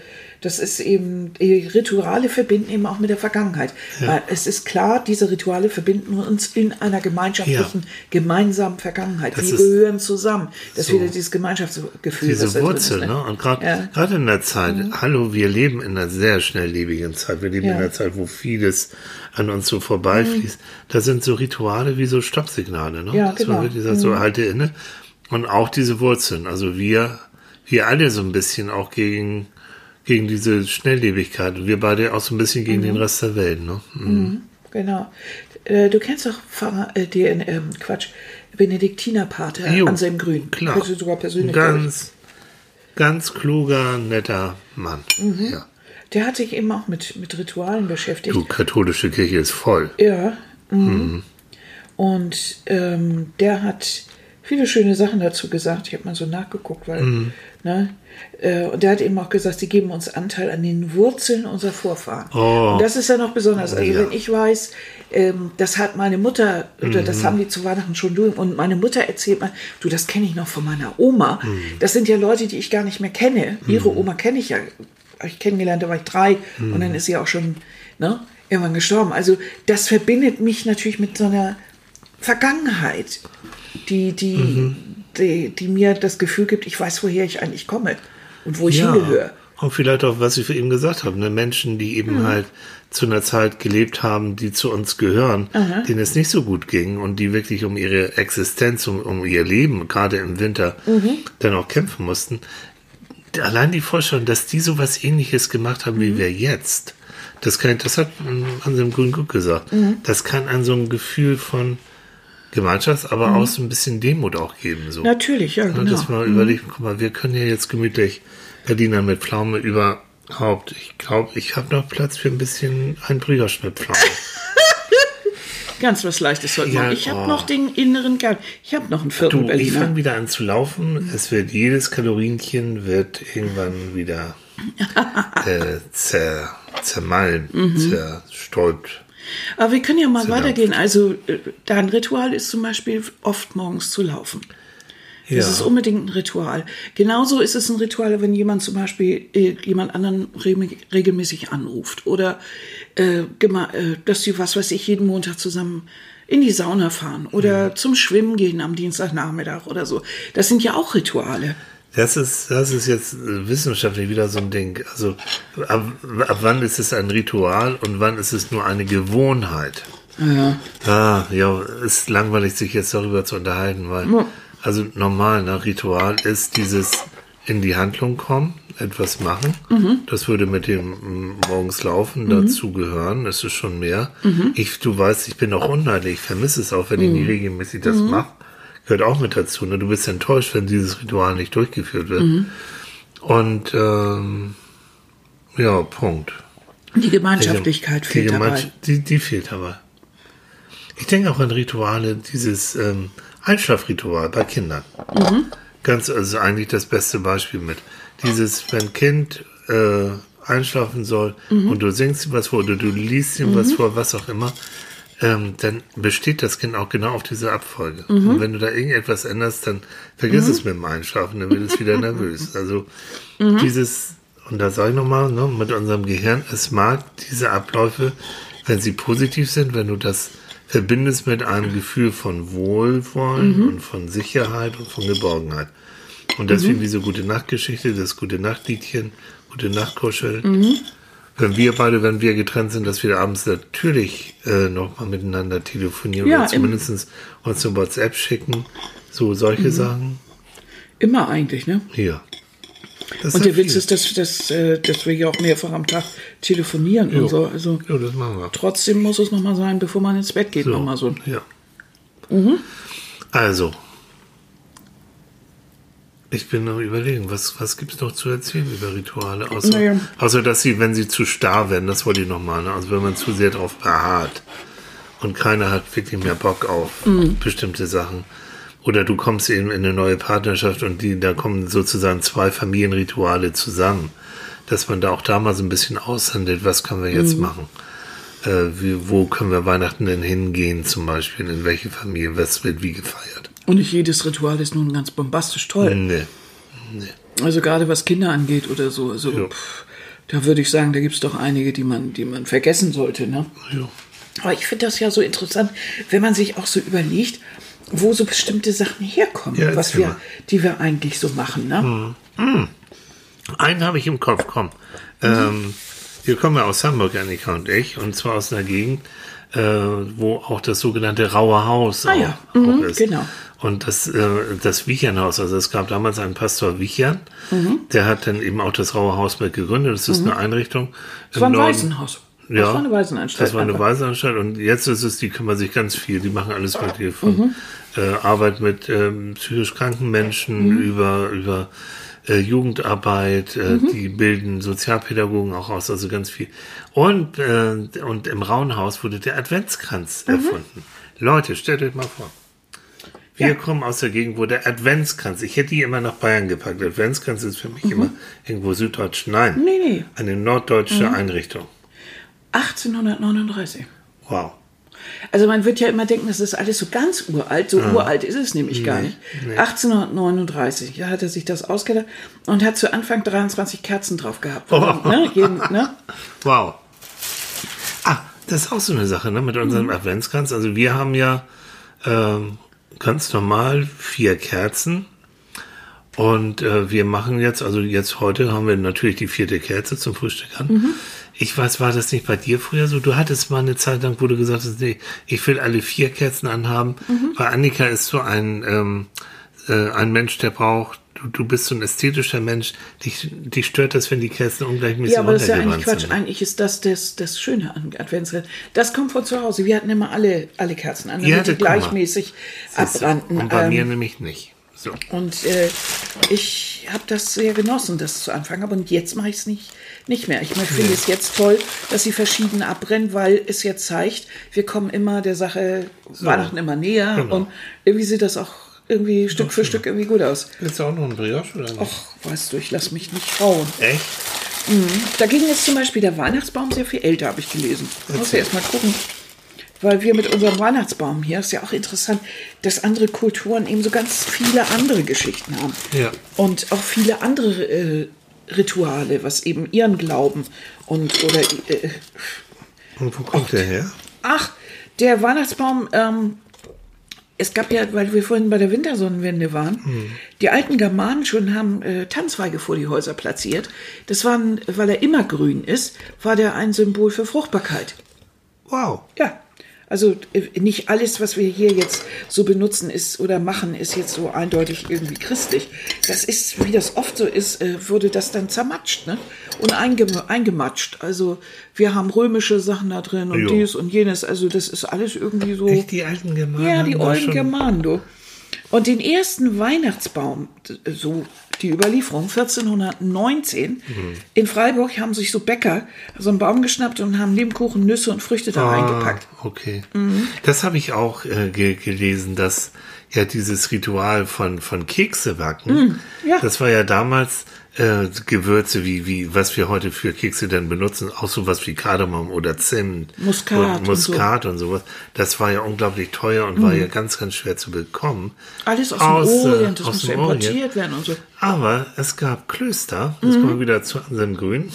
das ist eben, die Rituale verbinden eben auch mit der Vergangenheit. Weil es ist klar, diese Rituale verbinden uns in einer gemeinschaftlichen, gemeinsamen Vergangenheit. Das Wir gehören zusammen. Das so. wieder dieses Gemeinschaftsgefühl. Diese Wurzel, ist, ne? Und gerade Ja. Mhm. in der Zeit, hallo, wir leben in einer sehr schnelllebigen Zeit. Wir leben Ja. in einer Zeit, wo vieles an uns so vorbeifließt. Da sind so Rituale wie so Stoppsignale, ne? Ja, Dass genau. man wirklich sagt, so halte inne. Und auch diese Wurzeln. Also wir, wir alle so ein bisschen auch gegen, gegen diese Schnelllebigkeit. Und wir beide auch so ein bisschen gegen Mhm. den Rest der Welt, ne? Mhm. Genau. Äh, du kennst doch Pfarrer, äh, den, ähm, Quatsch, Benediktinerpater Jo, Anselm Grün. Klar. Kennst du sogar persönlich. Ganz, ganz kluger, netter Mann. Mhm. Ja. Der hat sich eben auch mit, mit Ritualen beschäftigt. Du, katholische Kirche ist voll. Ja. Mhm. Und ähm, der hat viele schöne Sachen dazu gesagt. Ich habe mal so nachgeguckt, weil, Mhm. ne? Äh, und der hat eben auch gesagt, sie geben uns Anteil an den Wurzeln unserer Vorfahren. Oh. Und das ist ja noch besonders. Also Ja. wenn ich weiß, ähm, das hat meine Mutter, oder das Mhm. haben die zu Weihnachten schon durch, und meine Mutter erzählt mal, du, das kenne ich noch von meiner Oma. Mhm. Das sind ja Leute, die ich gar nicht mehr kenne. Ihre Oma kenne ich ja. Hab ich kennengelernt, da war ich drei und dann ist sie auch schon ne, irgendwann gestorben. Also das verbindet mich natürlich mit so einer Vergangenheit, die, die, die, die mir das Gefühl gibt, ich weiß, woher ich eigentlich komme und wo ich hingehöre. Und vielleicht auch, was ich für eben gesagt habe, ne? Menschen, die eben Mhm. halt zu einer Zeit gelebt haben, die zu uns gehören, denen es nicht so gut ging und die wirklich um ihre Existenz, um, um ihr Leben, gerade im Winter, Mhm. dann auch kämpfen mussten. Allein die Vorstellung, dass die so was ähnliches gemacht haben Mhm. wie wir jetzt, das kann, das hat Anselm Grün gut gesagt, Mhm. das kann an so ein Gefühl von Gemeinschaft, aber auch so ein bisschen Demut auch geben. So. Mhm. Natürlich, ja, Ne, genau. Dass man überlegt, guck mal, wir können ja jetzt gemütlich Berliner mit Pflaume überhaupt. Ich glaube, ich habe noch Platz für ein bisschen ein Brüdersch mit Pflaume. [LAUGHS] Ganz was Leichtes heute Ja, Morgen. Ich habe oh. noch den inneren Kern. Ich habe noch einen vierten Du, ich Berliner. fange wieder an zu laufen. Es wird jedes Kalorienchen wird irgendwann wieder äh, zer, zermalmt, Mhm. zerstäubt. Aber wir können ja mal Genau. weitergehen. Also äh, dein Ritual ist zum Beispiel oft morgens zu laufen. Ja. Das ist unbedingt ein Ritual. Genauso ist es ein Ritual, wenn jemand zum Beispiel äh, jemand anderen re regelmäßig anruft oder äh, äh, dass sie, was weiß ich, jeden Montag zusammen in die Sauna fahren oder Mhm. zum Schwimmen gehen am Dienstagnachmittag oder so. Das sind ja auch Rituale. Das ist, das ist jetzt wissenschaftlich wieder so ein Ding. Also ab, ab wann ist es ein Ritual und wann ist es nur eine Gewohnheit? Ja. Ah, ja, ist langweilig, sich jetzt darüber zu unterhalten, weil, also normal, ne, Ritual ist dieses in die Handlung kommen, etwas machen. Das würde mit dem mm, morgens laufen dazu gehören. Das ist schon mehr. Ich, du weißt, ich bin auch unleidlich. Ich vermisse es auch, wenn ich nicht regelmäßig das mache. Gehört auch mit dazu. Ne? Du bist enttäuscht, wenn dieses Ritual nicht durchgeführt wird. Und ähm, ja, Punkt. Die Gemeinschaftlichkeit Die fehlt dabei. Gemeinschaft- Die, die fehlt dabei. Ich denke auch an Rituale, dieses ähm, Einschlafritual bei Kindern. Mhm. Ganz, also eigentlich das beste Beispiel mit. Dieses, wenn Kind äh, einschlafen soll Mhm. und du singst ihm was vor oder du liest ihm was vor, was auch immer, ähm, dann besteht das Kind auch genau auf diese Abfolge. Mhm. Und wenn du da irgendetwas änderst, dann vergiss es mit dem Einschlafen, dann wird es wieder [LAUGHS] nervös. Also Mhm. dieses, und da sage ich nochmal, ne, mit unserem Gehirn, es mag diese Abläufe, wenn sie positiv sind, wenn du das verbindest mit einem Gefühl von Wohlwollen Mhm. und von Sicherheit und von Geborgenheit. Und Mhm. deswegen diese gute Nachtgeschichte, das gute Nachtliedchen, gute Nachtkuscheln. Wenn wir beide, wenn wir getrennt sind, dass wir abends natürlich äh, noch mal miteinander telefonieren Ja, oder zumindest uns eine WhatsApp schicken. So solche Mhm. Sachen. Immer eigentlich, ne? Hier. Das Und der Witz viel. ist, dass, dass, äh, dass wir ja auch mehrfach am Tag telefonieren Jo. und so. Also Ja, das machen wir. trotzdem muss es nochmal sein, bevor man ins Bett geht, So, nochmal so. Ja. Mhm. Also. Ich bin noch überlegen, was, was gibt es noch zu erzählen über Rituale? Außer, Naja. außer, dass sie, wenn sie zu starr werden, das wollte ich nochmal, ne? also wenn man zu sehr drauf beharrt und keiner hat wirklich mehr Bock auf Mhm. bestimmte Sachen. Oder du kommst eben in eine neue Partnerschaft und die, da kommen sozusagen zwei Familienrituale zusammen. Dass man da auch da mal so ein bisschen aushandelt, was können wir jetzt machen? Äh, wie, wo können wir Weihnachten denn hingehen zum Beispiel? In welche Familie? Was wird wie gefeiert? Und nicht jedes Ritual ist nun ganz bombastisch toll. Nee. Also gerade was Kinder angeht oder so. Also, Ja. pff, da würde ich sagen, da gibt es doch einige, die man, die man vergessen sollte. Ne? Ja. Aber ich finde das ja so interessant, wenn man sich auch so überlegt, wo so bestimmte Sachen herkommen, Ja, was wir, mal. die wir eigentlich so machen. Ne? Einen habe ich im Kopf, komm. Ähm, wir kommen ja aus Hamburg, Annika und ich, und zwar aus einer Gegend, äh, wo auch das sogenannte Raue Haus Ah auch, ja, auch mhm, ist. genau. Und das, äh, das Wichernhaus, also es gab damals einen Pastor Wichern, Mhm. der hat dann eben auch das Raue Haus mit gegründet. Das ist eine Einrichtung. Das war ein Waisenhaus. Ja, das war eine Waisenanstalt. Das war eine. Waisenanstalt und jetzt ist es, die kümmern sich ganz viel, die machen alles mögliche von Mhm. äh, Arbeit mit ähm, psychisch kranken Menschen Mhm. über, über äh, Jugendarbeit, äh, Mhm. die bilden Sozialpädagogen auch aus, also ganz viel. Und, äh, und im Rauenhaus wurde der Adventskranz Mhm. erfunden. Leute, stellt euch mal vor. Wir kommen aus der Gegend, wo der Adventskranz, ich hätte die immer nach Bayern gepackt. Adventskranz ist für mich immer irgendwo süddeutsch. Nein. Mhm. Nee, nee. Eine norddeutsche Einrichtung. 1839. Wow. Also man wird ja immer denken, das ist alles so ganz uralt. So uralt ist es nämlich gar nicht. 1839, da hat er sich das ausgedacht und hat zu Anfang 23 Kerzen drauf gehabt. Oh. Ne? Jeden, ne? [LAUGHS] Wow. Ah, das ist auch so eine Sache, ne, mit unserem Adventskranz. Also wir haben ja ähm, ganz normal vier Kerzen. Und äh, wir machen jetzt, also jetzt heute haben wir natürlich die vierte Kerze zum Frühstück an. Ich weiß, war das nicht bei dir früher so? Du hattest mal eine Zeit lang, wo du gesagt hast, nee, ich will alle vier Kerzen anhaben. Weil Annika ist so ein, ähm, äh, ein Mensch, der braucht, du, du bist so ein ästhetischer Mensch. Dich, dich stört das, wenn die Kerzen ungleichmäßig Ja, aber das ist ja eigentlich Quatsch. sind. Eigentlich ist das das, das Schöne an Adventskalender. Das kommt von zu Hause. Wir hatten immer alle, alle Kerzen an, Ja, damit die guck mal. gleichmäßig abbrannten. Und bei Ähm, mir nämlich nicht. So. Und äh, ich habe das sehr genossen, das zu anfangen. Aber und jetzt mache ich es nicht, nicht mehr. Ich finde es jetzt toll, dass sie verschieden abbrennen, weil es jetzt zeigt, wir kommen immer der Sache Weihnachten immer näher. Genau. Und irgendwie sieht das auch irgendwie Stück für Stück irgendwie gut aus. Willst du auch noch ein Brioche oder nicht? Ach, weißt du, ich lass mich nicht trauen. Echt? Dagegen ist zum Beispiel der Weihnachtsbaum sehr viel älter, habe ich gelesen. Muss Erzähl. ja erst mal gucken. Weil wir mit unserem Weihnachtsbaum hier, ist ja auch interessant, dass andere Kulturen eben so ganz viele andere Geschichten haben. Ja. Und auch viele andere äh, Rituale, was eben ihren Glauben und oder äh, Und wo kommt der her? ach, der Weihnachtsbaum, ähm, es gab ja, weil wir vorhin bei der Wintersonnenwende waren, Hm. die alten Germanen schon haben äh, Tanzweige vor die Häuser platziert. Das waren, weil er immer grün ist, war der ein Symbol für Fruchtbarkeit. Wow. Ja. Also äh, nicht alles, was wir hier jetzt so benutzen ist oder machen, ist jetzt so eindeutig irgendwie christlich. Das ist, wie das oft so ist, äh, wurde das dann zermatscht ne? und eingem eingematscht. Also wir haben römische Sachen da drin und Jo. dies und jenes. Also das ist alles irgendwie so. Echt, die alten Germanen? Ja, die schon- Germanen, du. Und den ersten Weihnachtsbaum, so die Überlieferung, 1419, in Freiburg haben sich so Bäcker so einen Baum geschnappt und haben Lebkuchen, Nüsse und Früchte da reingepackt. Ah, okay. Das habe ich auch äh, ge gelesen, dass ja dieses Ritual von, von Kekse backen, ja. das war ja damals äh, Gewürze, wie, wie, was wir heute für Kekse dann benutzen, auch sowas wie Kardamom oder Zimt. Muskat und, und Muskat und, sowas. Das war ja unglaublich teuer und war ja ganz, ganz schwer zu bekommen. Alles aus, Aus, dem äh, Orient, das aus muss dem ja Orient. importiert werden und so. Aber es gab Klöster, Mhm. jetzt kommen wir wieder zu unserem Grün,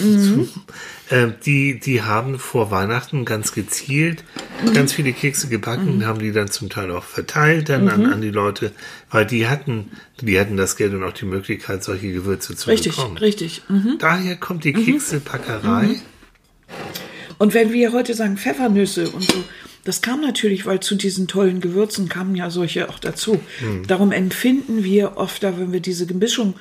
äh, die, die haben vor Weihnachten ganz gezielt Mhm. ganz viele Kekse gebacken, haben die dann zum Teil auch verteilt dann an, Mhm. an die Leute, weil die hatten, die hatten das Geld und auch die Möglichkeit, solche Gewürze zu Richtig, bekommen. richtig. Mhm. Daher kommt die Keksepackerei. Und wenn wir heute sagen Pfeffernüsse und so, das kam natürlich, weil zu diesen tollen Gewürzen kamen ja solche auch dazu. Hm. Darum empfinden wir oft, da, wenn wir diese Mischung,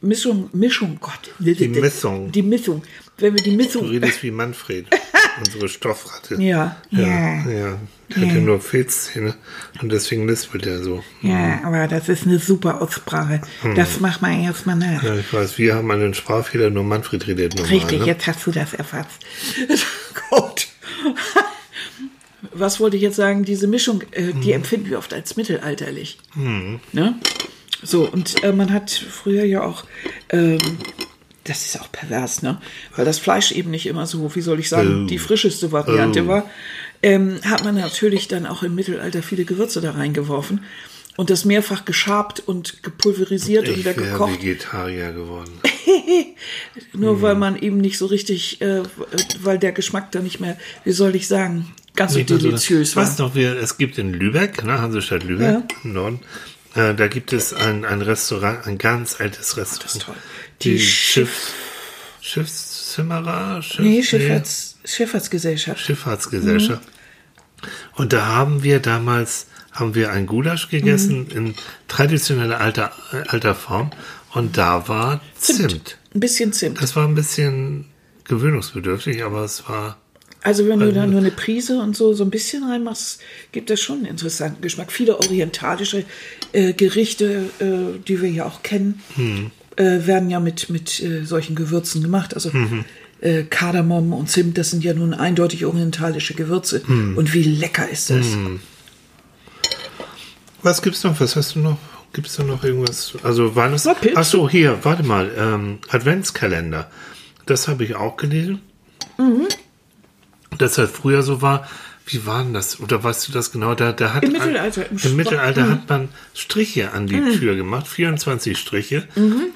Mischung, Mischung, Gott, die Mischung. die Mischung, wenn wir die Du Mischung, redest wie Manfred, [LAUGHS] unsere Stoffratte. ja, Ja, ja, ja. Der hatte nur Filzzähne und deswegen lispelt er so. ja, aber das ist eine super Aussprache. Hm. Das macht man erstmal nach. Ja, ich weiß, wir haben einen Sprachfehler, nur Manfred redet normal. Richtig, ne? jetzt hast du das erfasst. [LAUGHS] Gut. was wollte ich jetzt sagen? Diese Mischung, äh, die empfinden wir oft als mittelalterlich. Ne? So, und äh, man hat früher ja auch, ähm, das ist auch pervers, ne? Weil das Fleisch eben nicht immer so, wie soll ich sagen, Oh. die frischeste Variante Oh. war, ähm, hat man natürlich dann auch im Mittelalter viele Gewürze da reingeworfen und das mehrfach geschabt und gepulverisiert und Ich wieder wäre gekocht. Vegetarier geworden. [LAUGHS] Nur Hm. weil man eben nicht so richtig, äh, weil der Geschmack da nicht mehr, wie soll ich sagen, ganz so deliziös war. Was noch, wir, es gibt in Lübeck, ne, Hansestadt Lübeck Ja. im Norden, äh, da gibt es ein, ein Restaurant, ein ganz altes Restaurant. Das ist toll. Die, Die Schiff, Schiffszimmerer? Schiff, Nee, Schifffahrts, Schifffahrtsgesellschaft. Schifffahrtsgesellschaft. Und da haben wir damals, haben wir ein Gulasch gegessen Mhm. in traditioneller alter, alter Form. Und da war Zimt. Ein bisschen Zimt. Das war ein bisschen gewöhnungsbedürftig, aber es war, Also wenn du da nur eine Prise und so, so ein bisschen reinmachst, gibt das schon einen interessanten Geschmack. Viele orientalische äh, Gerichte, äh, die wir ja auch kennen, äh, werden ja mit, mit äh, solchen Gewürzen gemacht. Also äh, Kardamom und Zimt, das sind ja nun eindeutig orientalische Gewürze. Und wie lecker ist das? Was gibt's noch? Was hast du noch? Gibt's da noch irgendwas? Also war das? Na, Pilze. Ach so, hier, warte mal. Ähm, Adventskalender. Das habe ich auch gelesen. Mhm. Das halt früher so war. Wie war denn das? Oder weißt du das genau? Da, da hat Im Mittelalter, im Im. Mittelalter Mhm. hat man Striche an die Tür gemacht, 24 Striche.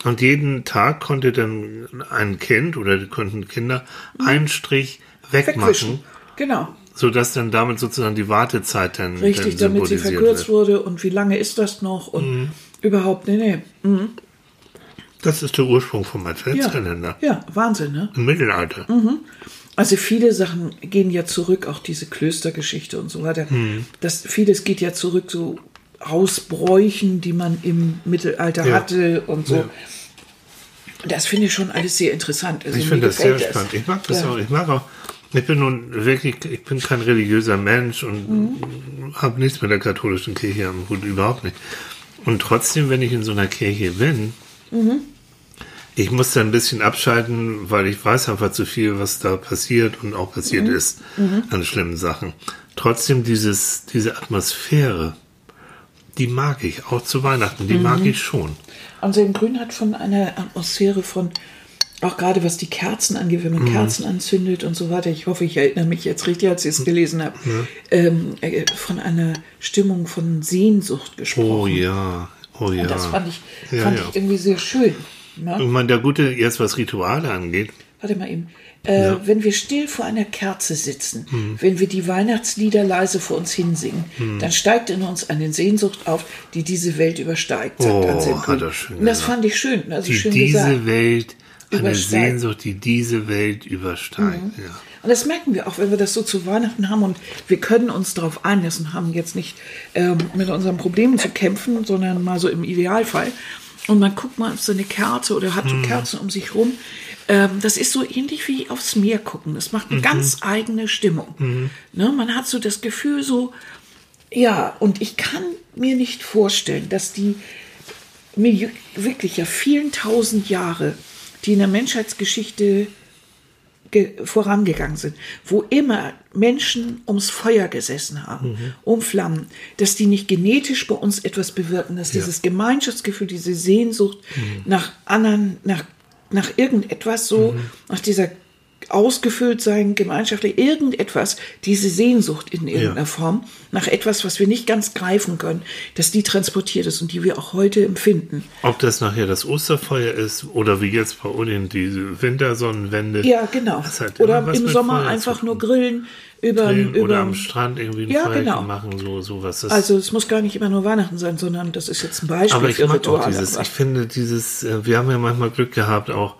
Und jeden Tag konnte dann ein Kind oder die konnten Kinder einen Strich wegmachen, Mhm. Wegwischen. Genau. sodass dann damit sozusagen die Wartezeit dann, Richtig, dann damit sie verkürzt wird. wurde und wie lange ist das noch und überhaupt, nee, nee. Das ist der Ursprung vom Ja, Adventskalender. ja, Wahnsinn, ne? Im Mittelalter. Also viele Sachen gehen ja zurück, auch diese Klöstergeschichte und so weiter. Hm. Das, vieles geht ja zurück so aus Bräuchen, die man im Mittelalter Ja. hatte und so. Ja. Das finde ich schon alles sehr interessant. Also Ich finde das sehr spannend. Ich mag das Ja. auch. Ich mag auch. Ich bin nun wirklich, ich bin kein religiöser Mensch und Mhm. habe nichts mit der katholischen Kirche am Hut, überhaupt nicht. Und trotzdem, wenn ich in so einer Kirche bin, Mhm. Ich muss da ein bisschen abschalten, weil ich weiß einfach zu viel, was da passiert und auch passiert Mhm. ist an schlimmen Sachen. Trotzdem dieses, diese Atmosphäre, die mag ich, auch zu Weihnachten, die Mhm. mag ich schon. Anselm Grün hat von einer Atmosphäre von, auch gerade was die Kerzen angeht, wenn Mhm. man Kerzen anzündet und so weiter. Ich hoffe, ich erinnere mich jetzt richtig, als ich es gelesen habe. Ähm, äh, von einer Stimmung von Sehnsucht gesprochen. Oh ja, oh ja. Und das fand ich, Ja, fand ja. ich irgendwie sehr schön. Ne? Ich meine, der Gute, jetzt was Rituale angeht, Warte mal eben. Äh, Wenn wir still vor einer Kerze sitzen, Hm. wenn wir die Weihnachtslieder leise vor uns hinsingen, dann steigt in uns eine Sehnsucht auf, die diese Welt übersteigt, sagt Oh, Anselm hat er schön Und das gesagt. fand ich schön, also die schön diese gesagt. Welt, eine. Sehnsucht, die diese Welt übersteigt. Ja. Und das merken wir auch, wenn wir das so zu Weihnachten haben und wir können uns darauf einlassen, haben jetzt nicht ähm, mit unseren Problemen zu kämpfen, sondern mal so im Idealfall. Und man guckt mal auf so eine Kerze oder hat so Kerzen um sich rum. Ähm, das ist so ähnlich wie aufs Meer gucken. Das macht eine ganz eigene Stimmung. Ne? Man hat so das Gefühl so, ja, und ich kann mir nicht vorstellen, dass die wirklich ja vielen tausend Jahre, die in der Menschheitsgeschichte ge- vorangegangen sind, wo immer Menschen ums Feuer gesessen haben, um Flammen, dass die nicht genetisch bei uns etwas bewirken, dass dieses Gemeinschaftsgefühl, diese Sehnsucht nach anderen, nach, nach irgendetwas so, nach dieser ausgefüllt sein, gemeinschaftlich, irgendetwas, diese Sehnsucht in irgendeiner Ja. Form, nach etwas, was wir nicht ganz greifen können, dass die transportiert ist und die wir auch heute empfinden. Ob das nachher das Osterfeuer ist oder wie jetzt bei Odin diese Wintersonnenwende. Ja, genau. Oder im Sommer Feuer einfach nur grillen über, Grillen über oder am Strand irgendwie ein Ja, Feuerchen genau. machen, so sowas. Also es muss gar nicht immer nur Weihnachten sein, sondern das ist jetzt ein Beispiel aber ich für mag auch Rituale. dieses, ich finde dieses, äh, wir haben ja manchmal Glück gehabt, auch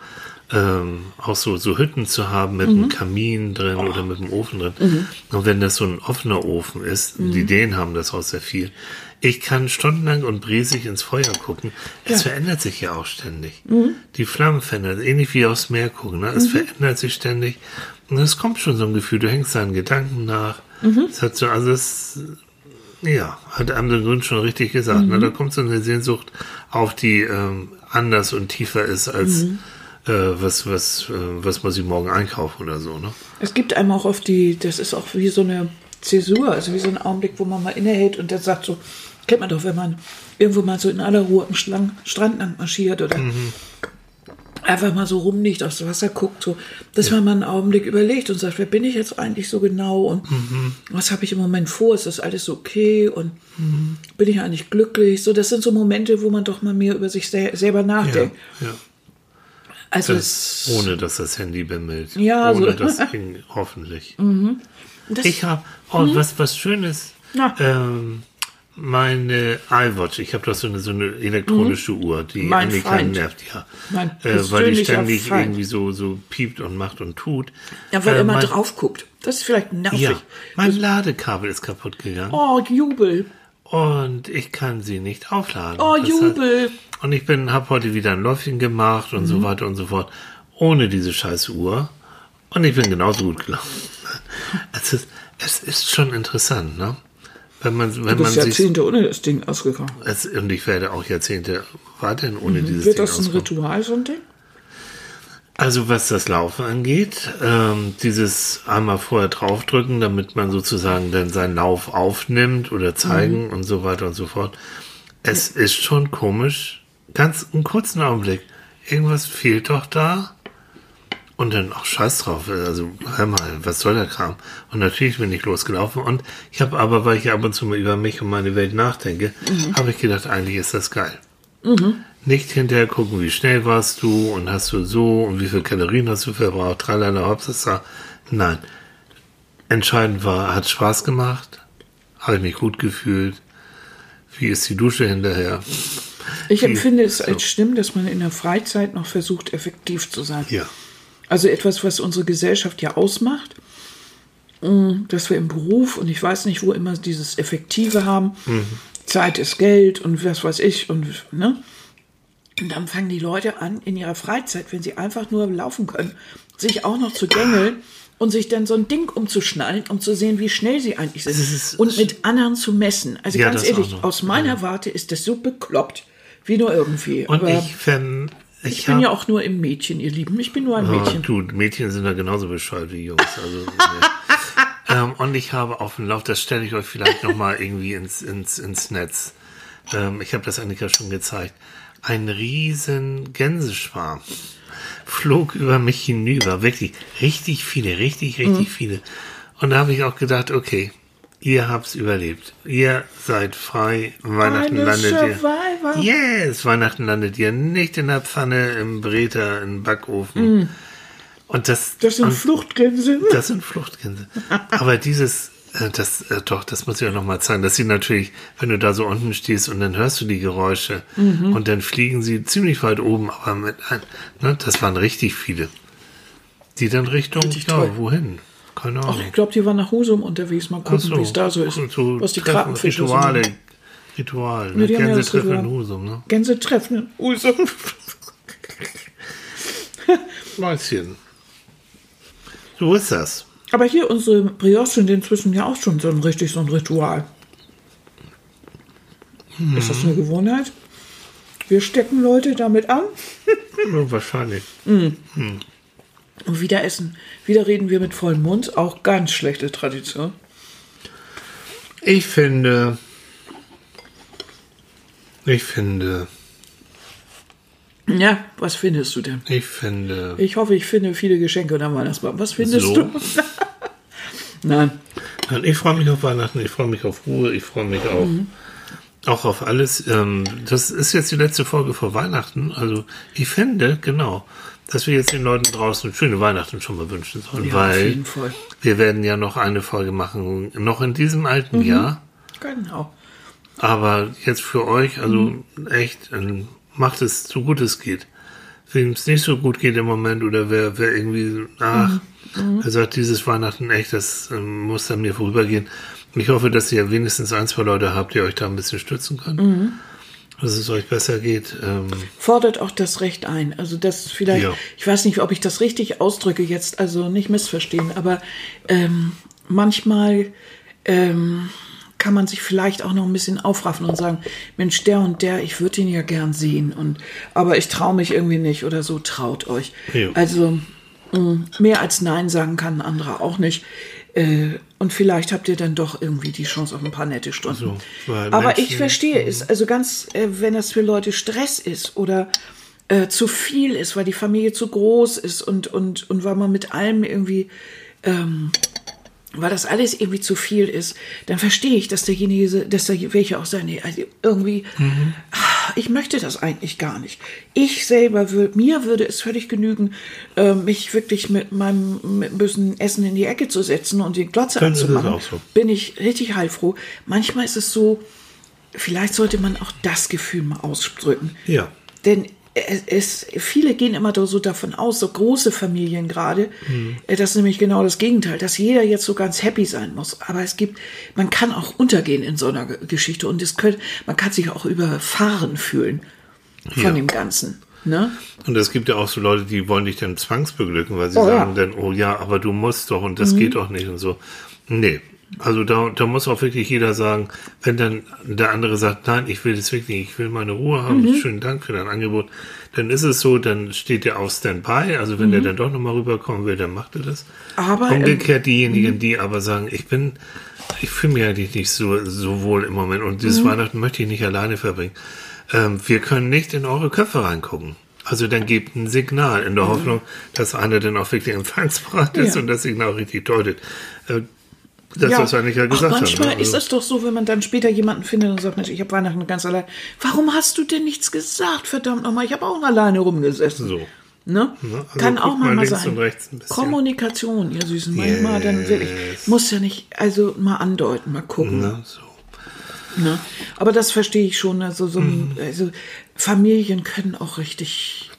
ähm, auch so, so Hütten zu haben mit Mhm. einem Kamin drin oder mit einem Ofen drin. Und wenn das so ein offener Ofen ist, Mhm. die Dänen haben das auch sehr viel. Ich kann stundenlang und bresig ins Feuer gucken. Es verändert sich ja auch ständig. Mhm. Die Flammen verändern, ähnlich wie aufs Meer gucken. Ne? Es verändert sich ständig. Und es kommt schon so ein Gefühl, du hängst deinen Gedanken nach. Mhm. Es hat so, also es, ja, hat Amsel Grün schon richtig gesagt. Mhm. Ne? Da kommt so eine Sehnsucht auf, die ähm, anders und tiefer ist als Mhm. Äh, was, was, äh, was man sie morgen einkauft oder so. Ne? Es gibt einem auch oft die, das ist auch wie so eine Zäsur, also wie so ein Augenblick, wo man mal innehält und dann sagt so, kennt man doch, wenn man irgendwo mal so in aller Ruhe am Schlang, Strand lang marschiert oder einfach mal so rumliegt, aufs Wasser guckt, so, dass man mal einen Augenblick überlegt und sagt, wer bin ich jetzt eigentlich so genau und was habe ich im Moment vor, ist das alles okay und bin ich eigentlich glücklich? So, das sind so Momente, wo man doch mal mehr über sich sel selber Ja, nachdenkt. ja. Also Das, ohne dass das Handy bimmelt. Ja, ohne so. das [LAUGHS] Ding, hoffentlich. das, Ich habe, oh, was, was Schönes. Ähm, meine iWatch, ich habe doch so eine, so eine elektronische Uhr, die Mhm. Mein Annika Freund. nervt, ja. Mein äh, weil die ständig Feind. irgendwie so, so piept und macht und tut. ja, weil Äh, er immer mein, drauf guckt. Das ist vielleicht nervig. Ja, mein Ladekabel ist kaputt gegangen Oh, Jubel. Und ich kann sie nicht aufladen. Oh, Das Jubel. und ich bin, habe heute wieder ein Läufchen gemacht und Mhm. so weiter und so fort, ohne diese scheiß Uhr. Und ich bin genauso gut gelaufen. [LAUGHS] Es ist, es ist schon interessant, ne? Wenn man, wenn Du man bist sich, Jahrzehnte ohne das Ding ausgekommen. es, und ich werde auch Jahrzehnte weiterhin ohne dieses Mhm. Wird Ding das ein auskommen. Ritual, so ein Ding? Also was das Laufen angeht, ähm, dieses einmal vorher draufdrücken, damit man sozusagen dann seinen Lauf aufnimmt oder zeigen und so weiter und so fort. Es ist schon komisch, ganz einen kurzen Augenblick. Irgendwas fehlt doch da. Und dann auch scheiß drauf. Also hör mal, was soll der Kram? Und natürlich bin ich losgelaufen. Und ich habe aber, weil ich ab und zu mal über mich und meine Welt nachdenke, habe ich gedacht, eigentlich ist das geil. Nicht hinterher gucken, wie schnell warst du und hast du so und wie viel Kalorien hast du verbraucht, tralala, hopsasa. Nein. Entscheidend war, hat Spaß gemacht, habe ich mich gut gefühlt. Wie ist die Dusche hinterher? Ich Wie- empfinde es als so. schlimm, dass man in der Freizeit noch versucht, effektiv zu sein. Ja. Also etwas, was unsere Gesellschaft ja ausmacht, mh, dass wir im Beruf und ich weiß nicht, wo immer dieses Effektive haben. Zeit ist Geld und was weiß ich und ne? Und dann fangen die Leute an, in ihrer Freizeit, wenn sie einfach nur laufen können, sich auch noch zu gängeln und sich dann so ein Ding umzuschnallen, um zu sehen, wie schnell sie eigentlich sind. Und mit anderen zu messen. Also Ja, ganz ehrlich, aus meiner Warte ist das so bekloppt, wie nur irgendwie. Und Aber ich fände, ich, ich bin ja auch nur im Mädchen, ihr Lieben. Ich bin nur ein Oh, Mädchen. du, Mädchen sind da genauso bescheuert wie Jungs. Also, [LAUGHS] ähm, und ich habe auf dem Lauf, das stelle ich euch vielleicht noch mal irgendwie ins, ins, ins Netz. Ähm, ich habe das Annika schon gezeigt. Ein riesen Gänseschwarm flog über mich hinüber. Wirklich richtig viele, richtig, richtig Mhm. viele. Und da habe ich auch gedacht, okay, ihr habt's überlebt. Ihr seid frei. Weihnachten Eine landet ihr. Survivor. Yes, Weihnachten landet ihr nicht in der Pfanne, im Breter, im Backofen. Und das. Das sind und Fluchtgänse. das sind Fluchtgänse. Aber dieses, das, äh, doch, das muss ich auch noch mal zeigen. dass sie natürlich, wenn du da so unten stehst und dann hörst du die Geräusche Mhm. und dann fliegen sie ziemlich weit oben, aber mit, ein, ne, das waren richtig viele. Die dann Richtung, Richtig ja, wohin? Keine Ahnung. Ach, ich glaube, die waren nach Husum unterwegs. Mal gucken, Ach wie es da so ist. so was die Treffen, Krabbenfische Rituale. sind. Ritual. Ja, Ne? die haben ja Gänsetreffen in. Husum, ne? Gänse treffen in Husum. [LAUGHS] Mäuschen. So ist das. Aber hier unsere Brioche sind inzwischen ja auch schon so ein richtig so ein Ritual. Ist das eine Gewohnheit? Wir stecken Leute damit an [LAUGHS] Ja, wahrscheinlich. und wieder essen. Wieder reden wir mit vollem Mund. Auch ganz schlechte Tradition. Ich finde, ich finde, Ja, was findest du denn? ich finde, Ich hoffe, ich finde viele Geschenke am Weihnachtsbaum. Was findest So? du? [LAUGHS] Nein. Nein, ich freue mich auf Weihnachten, ich freue mich auf Ruhe, ich freue mich auch, auch auf alles. Ähm, das ist jetzt die letzte Folge vor Weihnachten. Also ich finde, genau, dass wir jetzt den Leuten draußen schöne Weihnachten schon mal wünschen sollen, Ja, auf weil jeden Fall. wir werden ja noch eine Folge machen, noch in diesem alten Jahr. Genau. Aber jetzt für euch, also echt, ähm, macht es so gut es geht. Wem es nicht so gut geht im Moment oder wer, wer irgendwie, ach, er sagt, dieses Weihnachten echt, das ähm, muss an mir vorübergehen. Ich hoffe, dass ihr wenigstens ein, zwei Leute habt, die euch da ein bisschen stützen können. Dass es euch besser geht. Ähm, Fordert auch das Recht ein. Also das vielleicht, Ja. ich weiß nicht, ob ich das richtig ausdrücke jetzt, also nicht missverstehen, aber ähm, manchmal ähm, kann man sich vielleicht auch noch ein bisschen aufraffen und sagen, Mensch, der und der, ich würde ihn ja gern sehen, und aber ich traue mich irgendwie nicht oder so, traut euch. Ja. Also mh, mehr als Nein sagen kann ein anderer auch nicht. Äh, und vielleicht habt ihr dann doch irgendwie die Chance auf ein paar nette Stunden. So, Aber Menschen- ich verstehe es. Also ganz, äh, wenn das für Leute Stress ist oder äh, zu viel ist, weil die Familie zu groß ist und, und, und weil man mit allem irgendwie, ähm, weil das alles irgendwie zu viel ist, dann verstehe ich, dass derjenige, dass da welche auch sagen, nee, also irgendwie, ah, ich möchte das eigentlich gar nicht. Ich selber würde, mir würde es völlig genügen, äh, mich wirklich mit meinem mit ein bisschen Essen in die Ecke zu setzen und den Glotze Dann anzumachen. auch so. Bin ich richtig heilfroh. Manchmal ist es so, vielleicht sollte man auch das Gefühl mal ausdrücken. Ja. Denn es, es, viele gehen immer so davon aus, so große Familien gerade, äh, das ist nämlich genau das Gegenteil, dass jeder jetzt so ganz happy sein muss. Aber es gibt, man kann auch untergehen in so einer Ge- Geschichte und es könnte, man kann sich auch überfahren fühlen von Ja. dem Ganzen. Ne? Und es gibt ja auch so Leute, die wollen dich dann zwangsbeglücken, weil sie Oh, sagen ja. Mhm. dann, oh ja, aber du musst doch und das geht doch nicht und so. Nee. Also da, da muss auch wirklich jeder sagen, wenn dann der andere sagt, nein, ich will das wirklich, ich will meine Ruhe haben, Mhm. schönen Dank für dein Angebot, dann ist es so, dann steht der auf Standby, also wenn der dann doch nochmal rüberkommen will, dann macht er das. Mhm. Aber, ähm, Umgekehrt diejenigen, die aber sagen, ich bin, ich fühle mich eigentlich nicht so, so wohl im Moment und dieses Mhm. Weihnachten möchte ich nicht alleine verbringen. Ähm, wir können nicht in eure Köpfe reingucken. Also dann gebt ein Signal in der Hoffnung, dass einer dann auch wirklich empfangsbereit ist Ja. und das Signal richtig deutet. Äh, das, was ja Ach, gesagt haben. manchmal ne? ist es doch so, wenn man dann später jemanden findet und sagt, Mensch, ich habe Weihnachten ganz allein. Warum hast du denn nichts gesagt? Verdammt nochmal, ich habe auch alleine rumgesessen. so. Ne? Also Kann auch mal manchmal links sein. Kommunikation, ihr Süßen. Manchmal dann wirklich. Muss ja nicht, also mal andeuten, mal gucken. Ne? So. Ne? Aber das verstehe ich schon. Also, so Mhm. also Familien können auch richtig.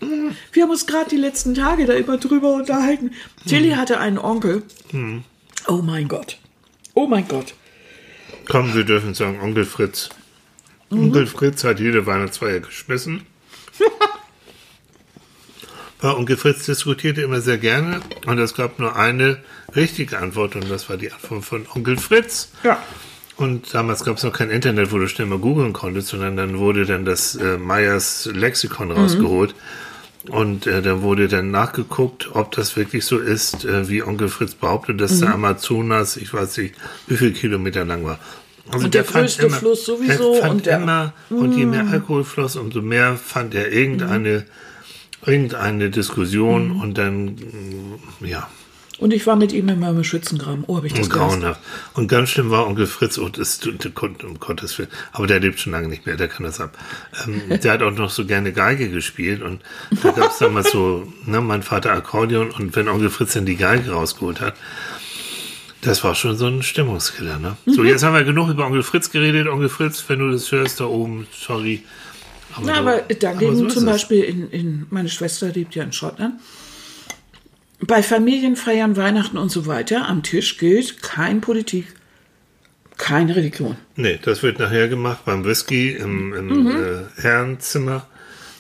Wir haben uns gerade die letzten Tage da immer drüber unterhalten. Tilly Mhm. hatte einen Onkel. Oh mein Gott. Oh mein Gott. Komm, wir dürfen sagen, Onkel Fritz. Mhm. Onkel Fritz hat jede Weihnachtsfeier geschmissen. [LAUGHS] Weil Onkel Fritz diskutierte immer sehr gerne und es gab nur eine richtige Antwort und das war die Antwort von Onkel Fritz. Ja. Und damals gab es noch kein Internet, wo du schnell mal googeln konntest, sondern dann wurde dann das äh, Meyers Lexikon rausgeholt. Und äh, dann wurde dann nachgeguckt, ob das wirklich so ist, äh, wie Onkel Fritz behauptet, dass der Amazonas, ich weiß nicht, wie viel Kilometer lang war. Also Und der größte Fluss sowieso Der und der- immer, und je mehr Alkohol floss, umso mehr fand er irgendeine, irgendeine Diskussion und dann, ja, Und ich war mit ihm immer im Schützengraben. Oh, habe ich das grauenhaft. Und ganz schlimm war Onkel Fritz, oh, das tut, um Gottes Willen, aber der lebt schon lange nicht mehr, der kann das ab. Ähm, [LAUGHS] der hat auch noch so gerne Geige gespielt und da gab es damals so, ne, mein Vater Akkordeon und wenn Onkel Fritz dann die Geige rausgeholt hat, das war schon so ein Stimmungskiller, ne? So, Mhm. jetzt haben wir genug über Onkel Fritz geredet. Onkel Fritz, wenn du das hörst da oben, sorry. Na, du- aber dagegen so ist zum es. Beispiel in, in, meine Schwester lebt ja in Schottland. Bei Familienfeiern, Weihnachten und so weiter am Tisch gilt kein Politik, keine Religion. Nee, das wird nachher gemacht beim Whisky im, im äh, Herrenzimmer.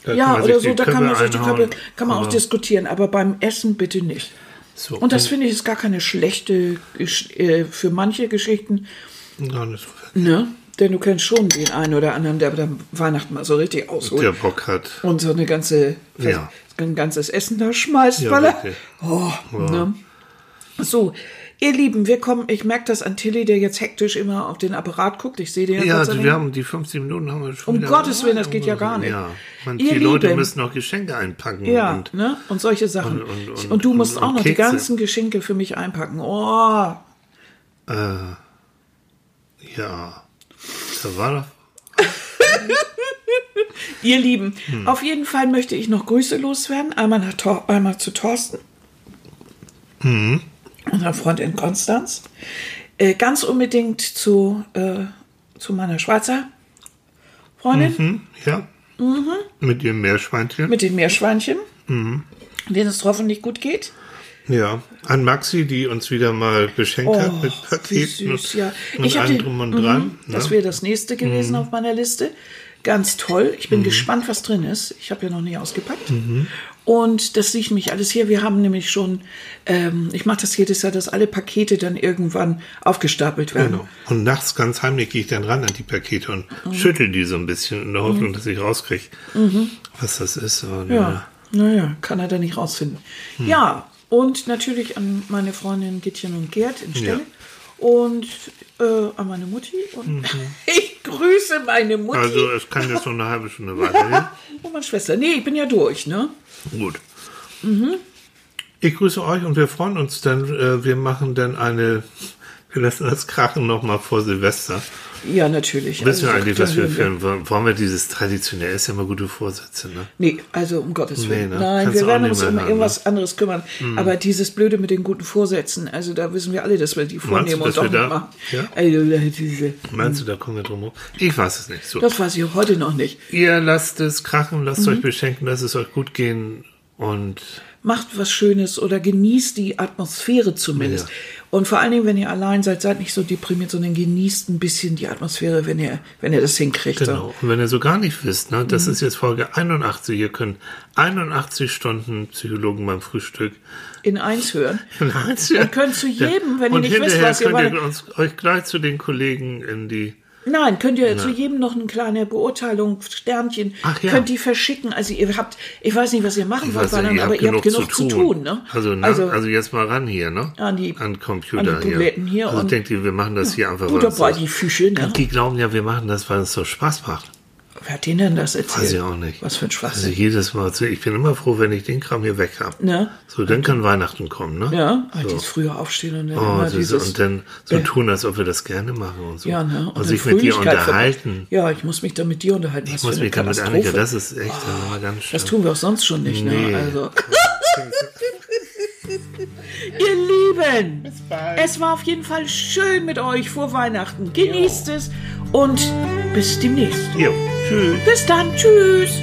Da Mhm. Ja, oder so, da kann man, sich die Köpfe, kann man auch diskutieren, aber beim Essen bitte nicht. So, Und das finde ich ist gar keine schlechte, äh, für manche Geschichten, Gar nicht so ne? Denn du kennst schon den einen oder anderen, der dann Weihnachten mal so richtig ausholt. der Bock hat. und so eine ganze, Ja. Ein ganzes Essen da schmeißt, Ja, weil er, oh, ne? So, ihr Lieben, wir kommen, ich merke das an Tilly, der jetzt hektisch immer auf den Apparat guckt. Ich sehe den Ja, also Dank. wir haben die 15 Minuten haben wir schon Um. Gottes Willen, das geht ja gar nicht. Ja, man, Ihr die Leute Lieben. müssen noch Geschenke einpacken. ja, und, ne? Und solche Sachen. und- und- Und, du musst auch noch die Kekse. ganzen Geschenke für mich einpacken. Oh, ja. Da war doch. [LAUGHS] [LAUGHS] ihr Lieben, Hm. auf jeden Fall möchte ich noch Grüße loswerden. Einmal, nach Tor, einmal zu Thorsten, Hm. unser Freund in Konstanz. Äh, ganz unbedingt zu, äh, zu meiner Schweizer Freundin. Hm, ja. Mit dem Meerschweinchen. mit den Meerschweinchen, Mhm. denen es hoffentlich gut geht. ja. An Maxi, die uns wieder mal beschenkt hat mit wie Paketen süß, ja. und Ich hab allem drum und Mhm, dran. Das ne? wäre das nächste gewesen Mhm. auf meiner Liste. Ganz toll. Ich bin gespannt, was drin ist. Ich habe ja noch nicht ausgepackt. Mhm. Und das liegt nämlich alles hier. Wir haben nämlich schon, ähm, ich mache das jedes Jahr, dass alle Pakete dann irgendwann aufgestapelt werden. Genau. Und nachts ganz heimlich gehe ich dann ran an die Pakete und Mhm. schüttel die so ein bisschen in der Hoffnung, dass ich rauskriege, was das ist. Und, Ja, naja, kann er da nicht rausfinden. Ja, Und natürlich an meine Freundin Gittchen und Gerd in Stelle. Ja. Und äh, an meine Mutti. Und [LAUGHS] ich grüße meine Mutti Also es kann jetzt noch eine halbe Stunde weitergehen. [LAUGHS] und meine Schwester. Nee, ich bin ja durch, ne? Gut. Ich grüße euch und wir freuen uns dann. Äh, wir machen dann eine. Wir lassen das krachen nochmal vor Silvester. Ja, natürlich. Wissen wir Also, eigentlich, da was wir führen wollen? Wir dieses traditionell? Ist ja immer gute Vorsätze, ne? Nee, also um Gottes Willen. Nee, ne? Nein, Kannst wir du werden uns um hören, irgendwas anderes kümmern. Aber dieses Blöde mit den guten Vorsätzen, also da wissen wir alle, dass wir die vornehmen dass und doch wir da- machen. ja? Also, Meinst du, da kommen wir drum rum? Ich weiß es nicht. So. das weiß ich heute noch nicht. Ihr lasst es krachen, lasst Mhm. euch beschenken, lasst es euch gut gehen und Macht was Schönes oder genießt die Atmosphäre zumindest. Ja. Und vor allen Dingen, wenn ihr allein seid, seid nicht so deprimiert, sondern genießt ein bisschen die Atmosphäre, wenn ihr, wenn ihr das hinkriegt. genau. Und wenn ihr so gar nicht wisst, ne, Mhm. das ist jetzt Folge 81, ihr könnt 81 Stunden Psychologen beim Frühstück In eins hören. [LAUGHS] Nein, Und könnt zu jedem, wenn ihr und nicht wisst, was ihr könnt ihr wollt- uns, euch gleich zu den Kollegen in die Nein, könnt ihr zu jedem noch eine kleine Beurteilung, Sternchen, Ach ja. könnt die verschicken. Also ihr habt, ich weiß nicht, was ihr machen wollt, Weihnachten, aber ihr habt genug zu tun. ne? Also, ne? also, also, jetzt mal ran hier, ne? An die- an Computer an die Buletten hier Also und- denkt ihr, wir machen das hier einfach, Butter weil uns bei das- die Fische, ne? Die glauben ja, wir machen das, weil es so Spaß macht. Wer hat denen denn das erzählt? Weiß ich auch nicht. Was für ein Also Schwachsinn. jedes Mal, ich bin immer froh, wenn ich den Kram hier weg habe. Ne? So, dann kann Weihnachten kommen, ne? ja, halt So. dieses früher aufstehen und dann Oh, immer das, dieses, und dann so Äh, tun, als ob wir das gerne machen und so. ja, ne? Und, dann sich mit dir unterhalten. Ja, ich muss mich dann mit dir unterhalten. Ich Was muss für eine mich damit Katastrophe. einigen. Das ist echt oh, immer ganz schön. Das tun wir auch sonst schon nicht, Nee. ne? Also. [LAUGHS] Ihr Lieben, es war auf jeden Fall schön mit euch vor Weihnachten. Genießt es und bis demnächst. Jo, tschüss. Bis dann, tschüss.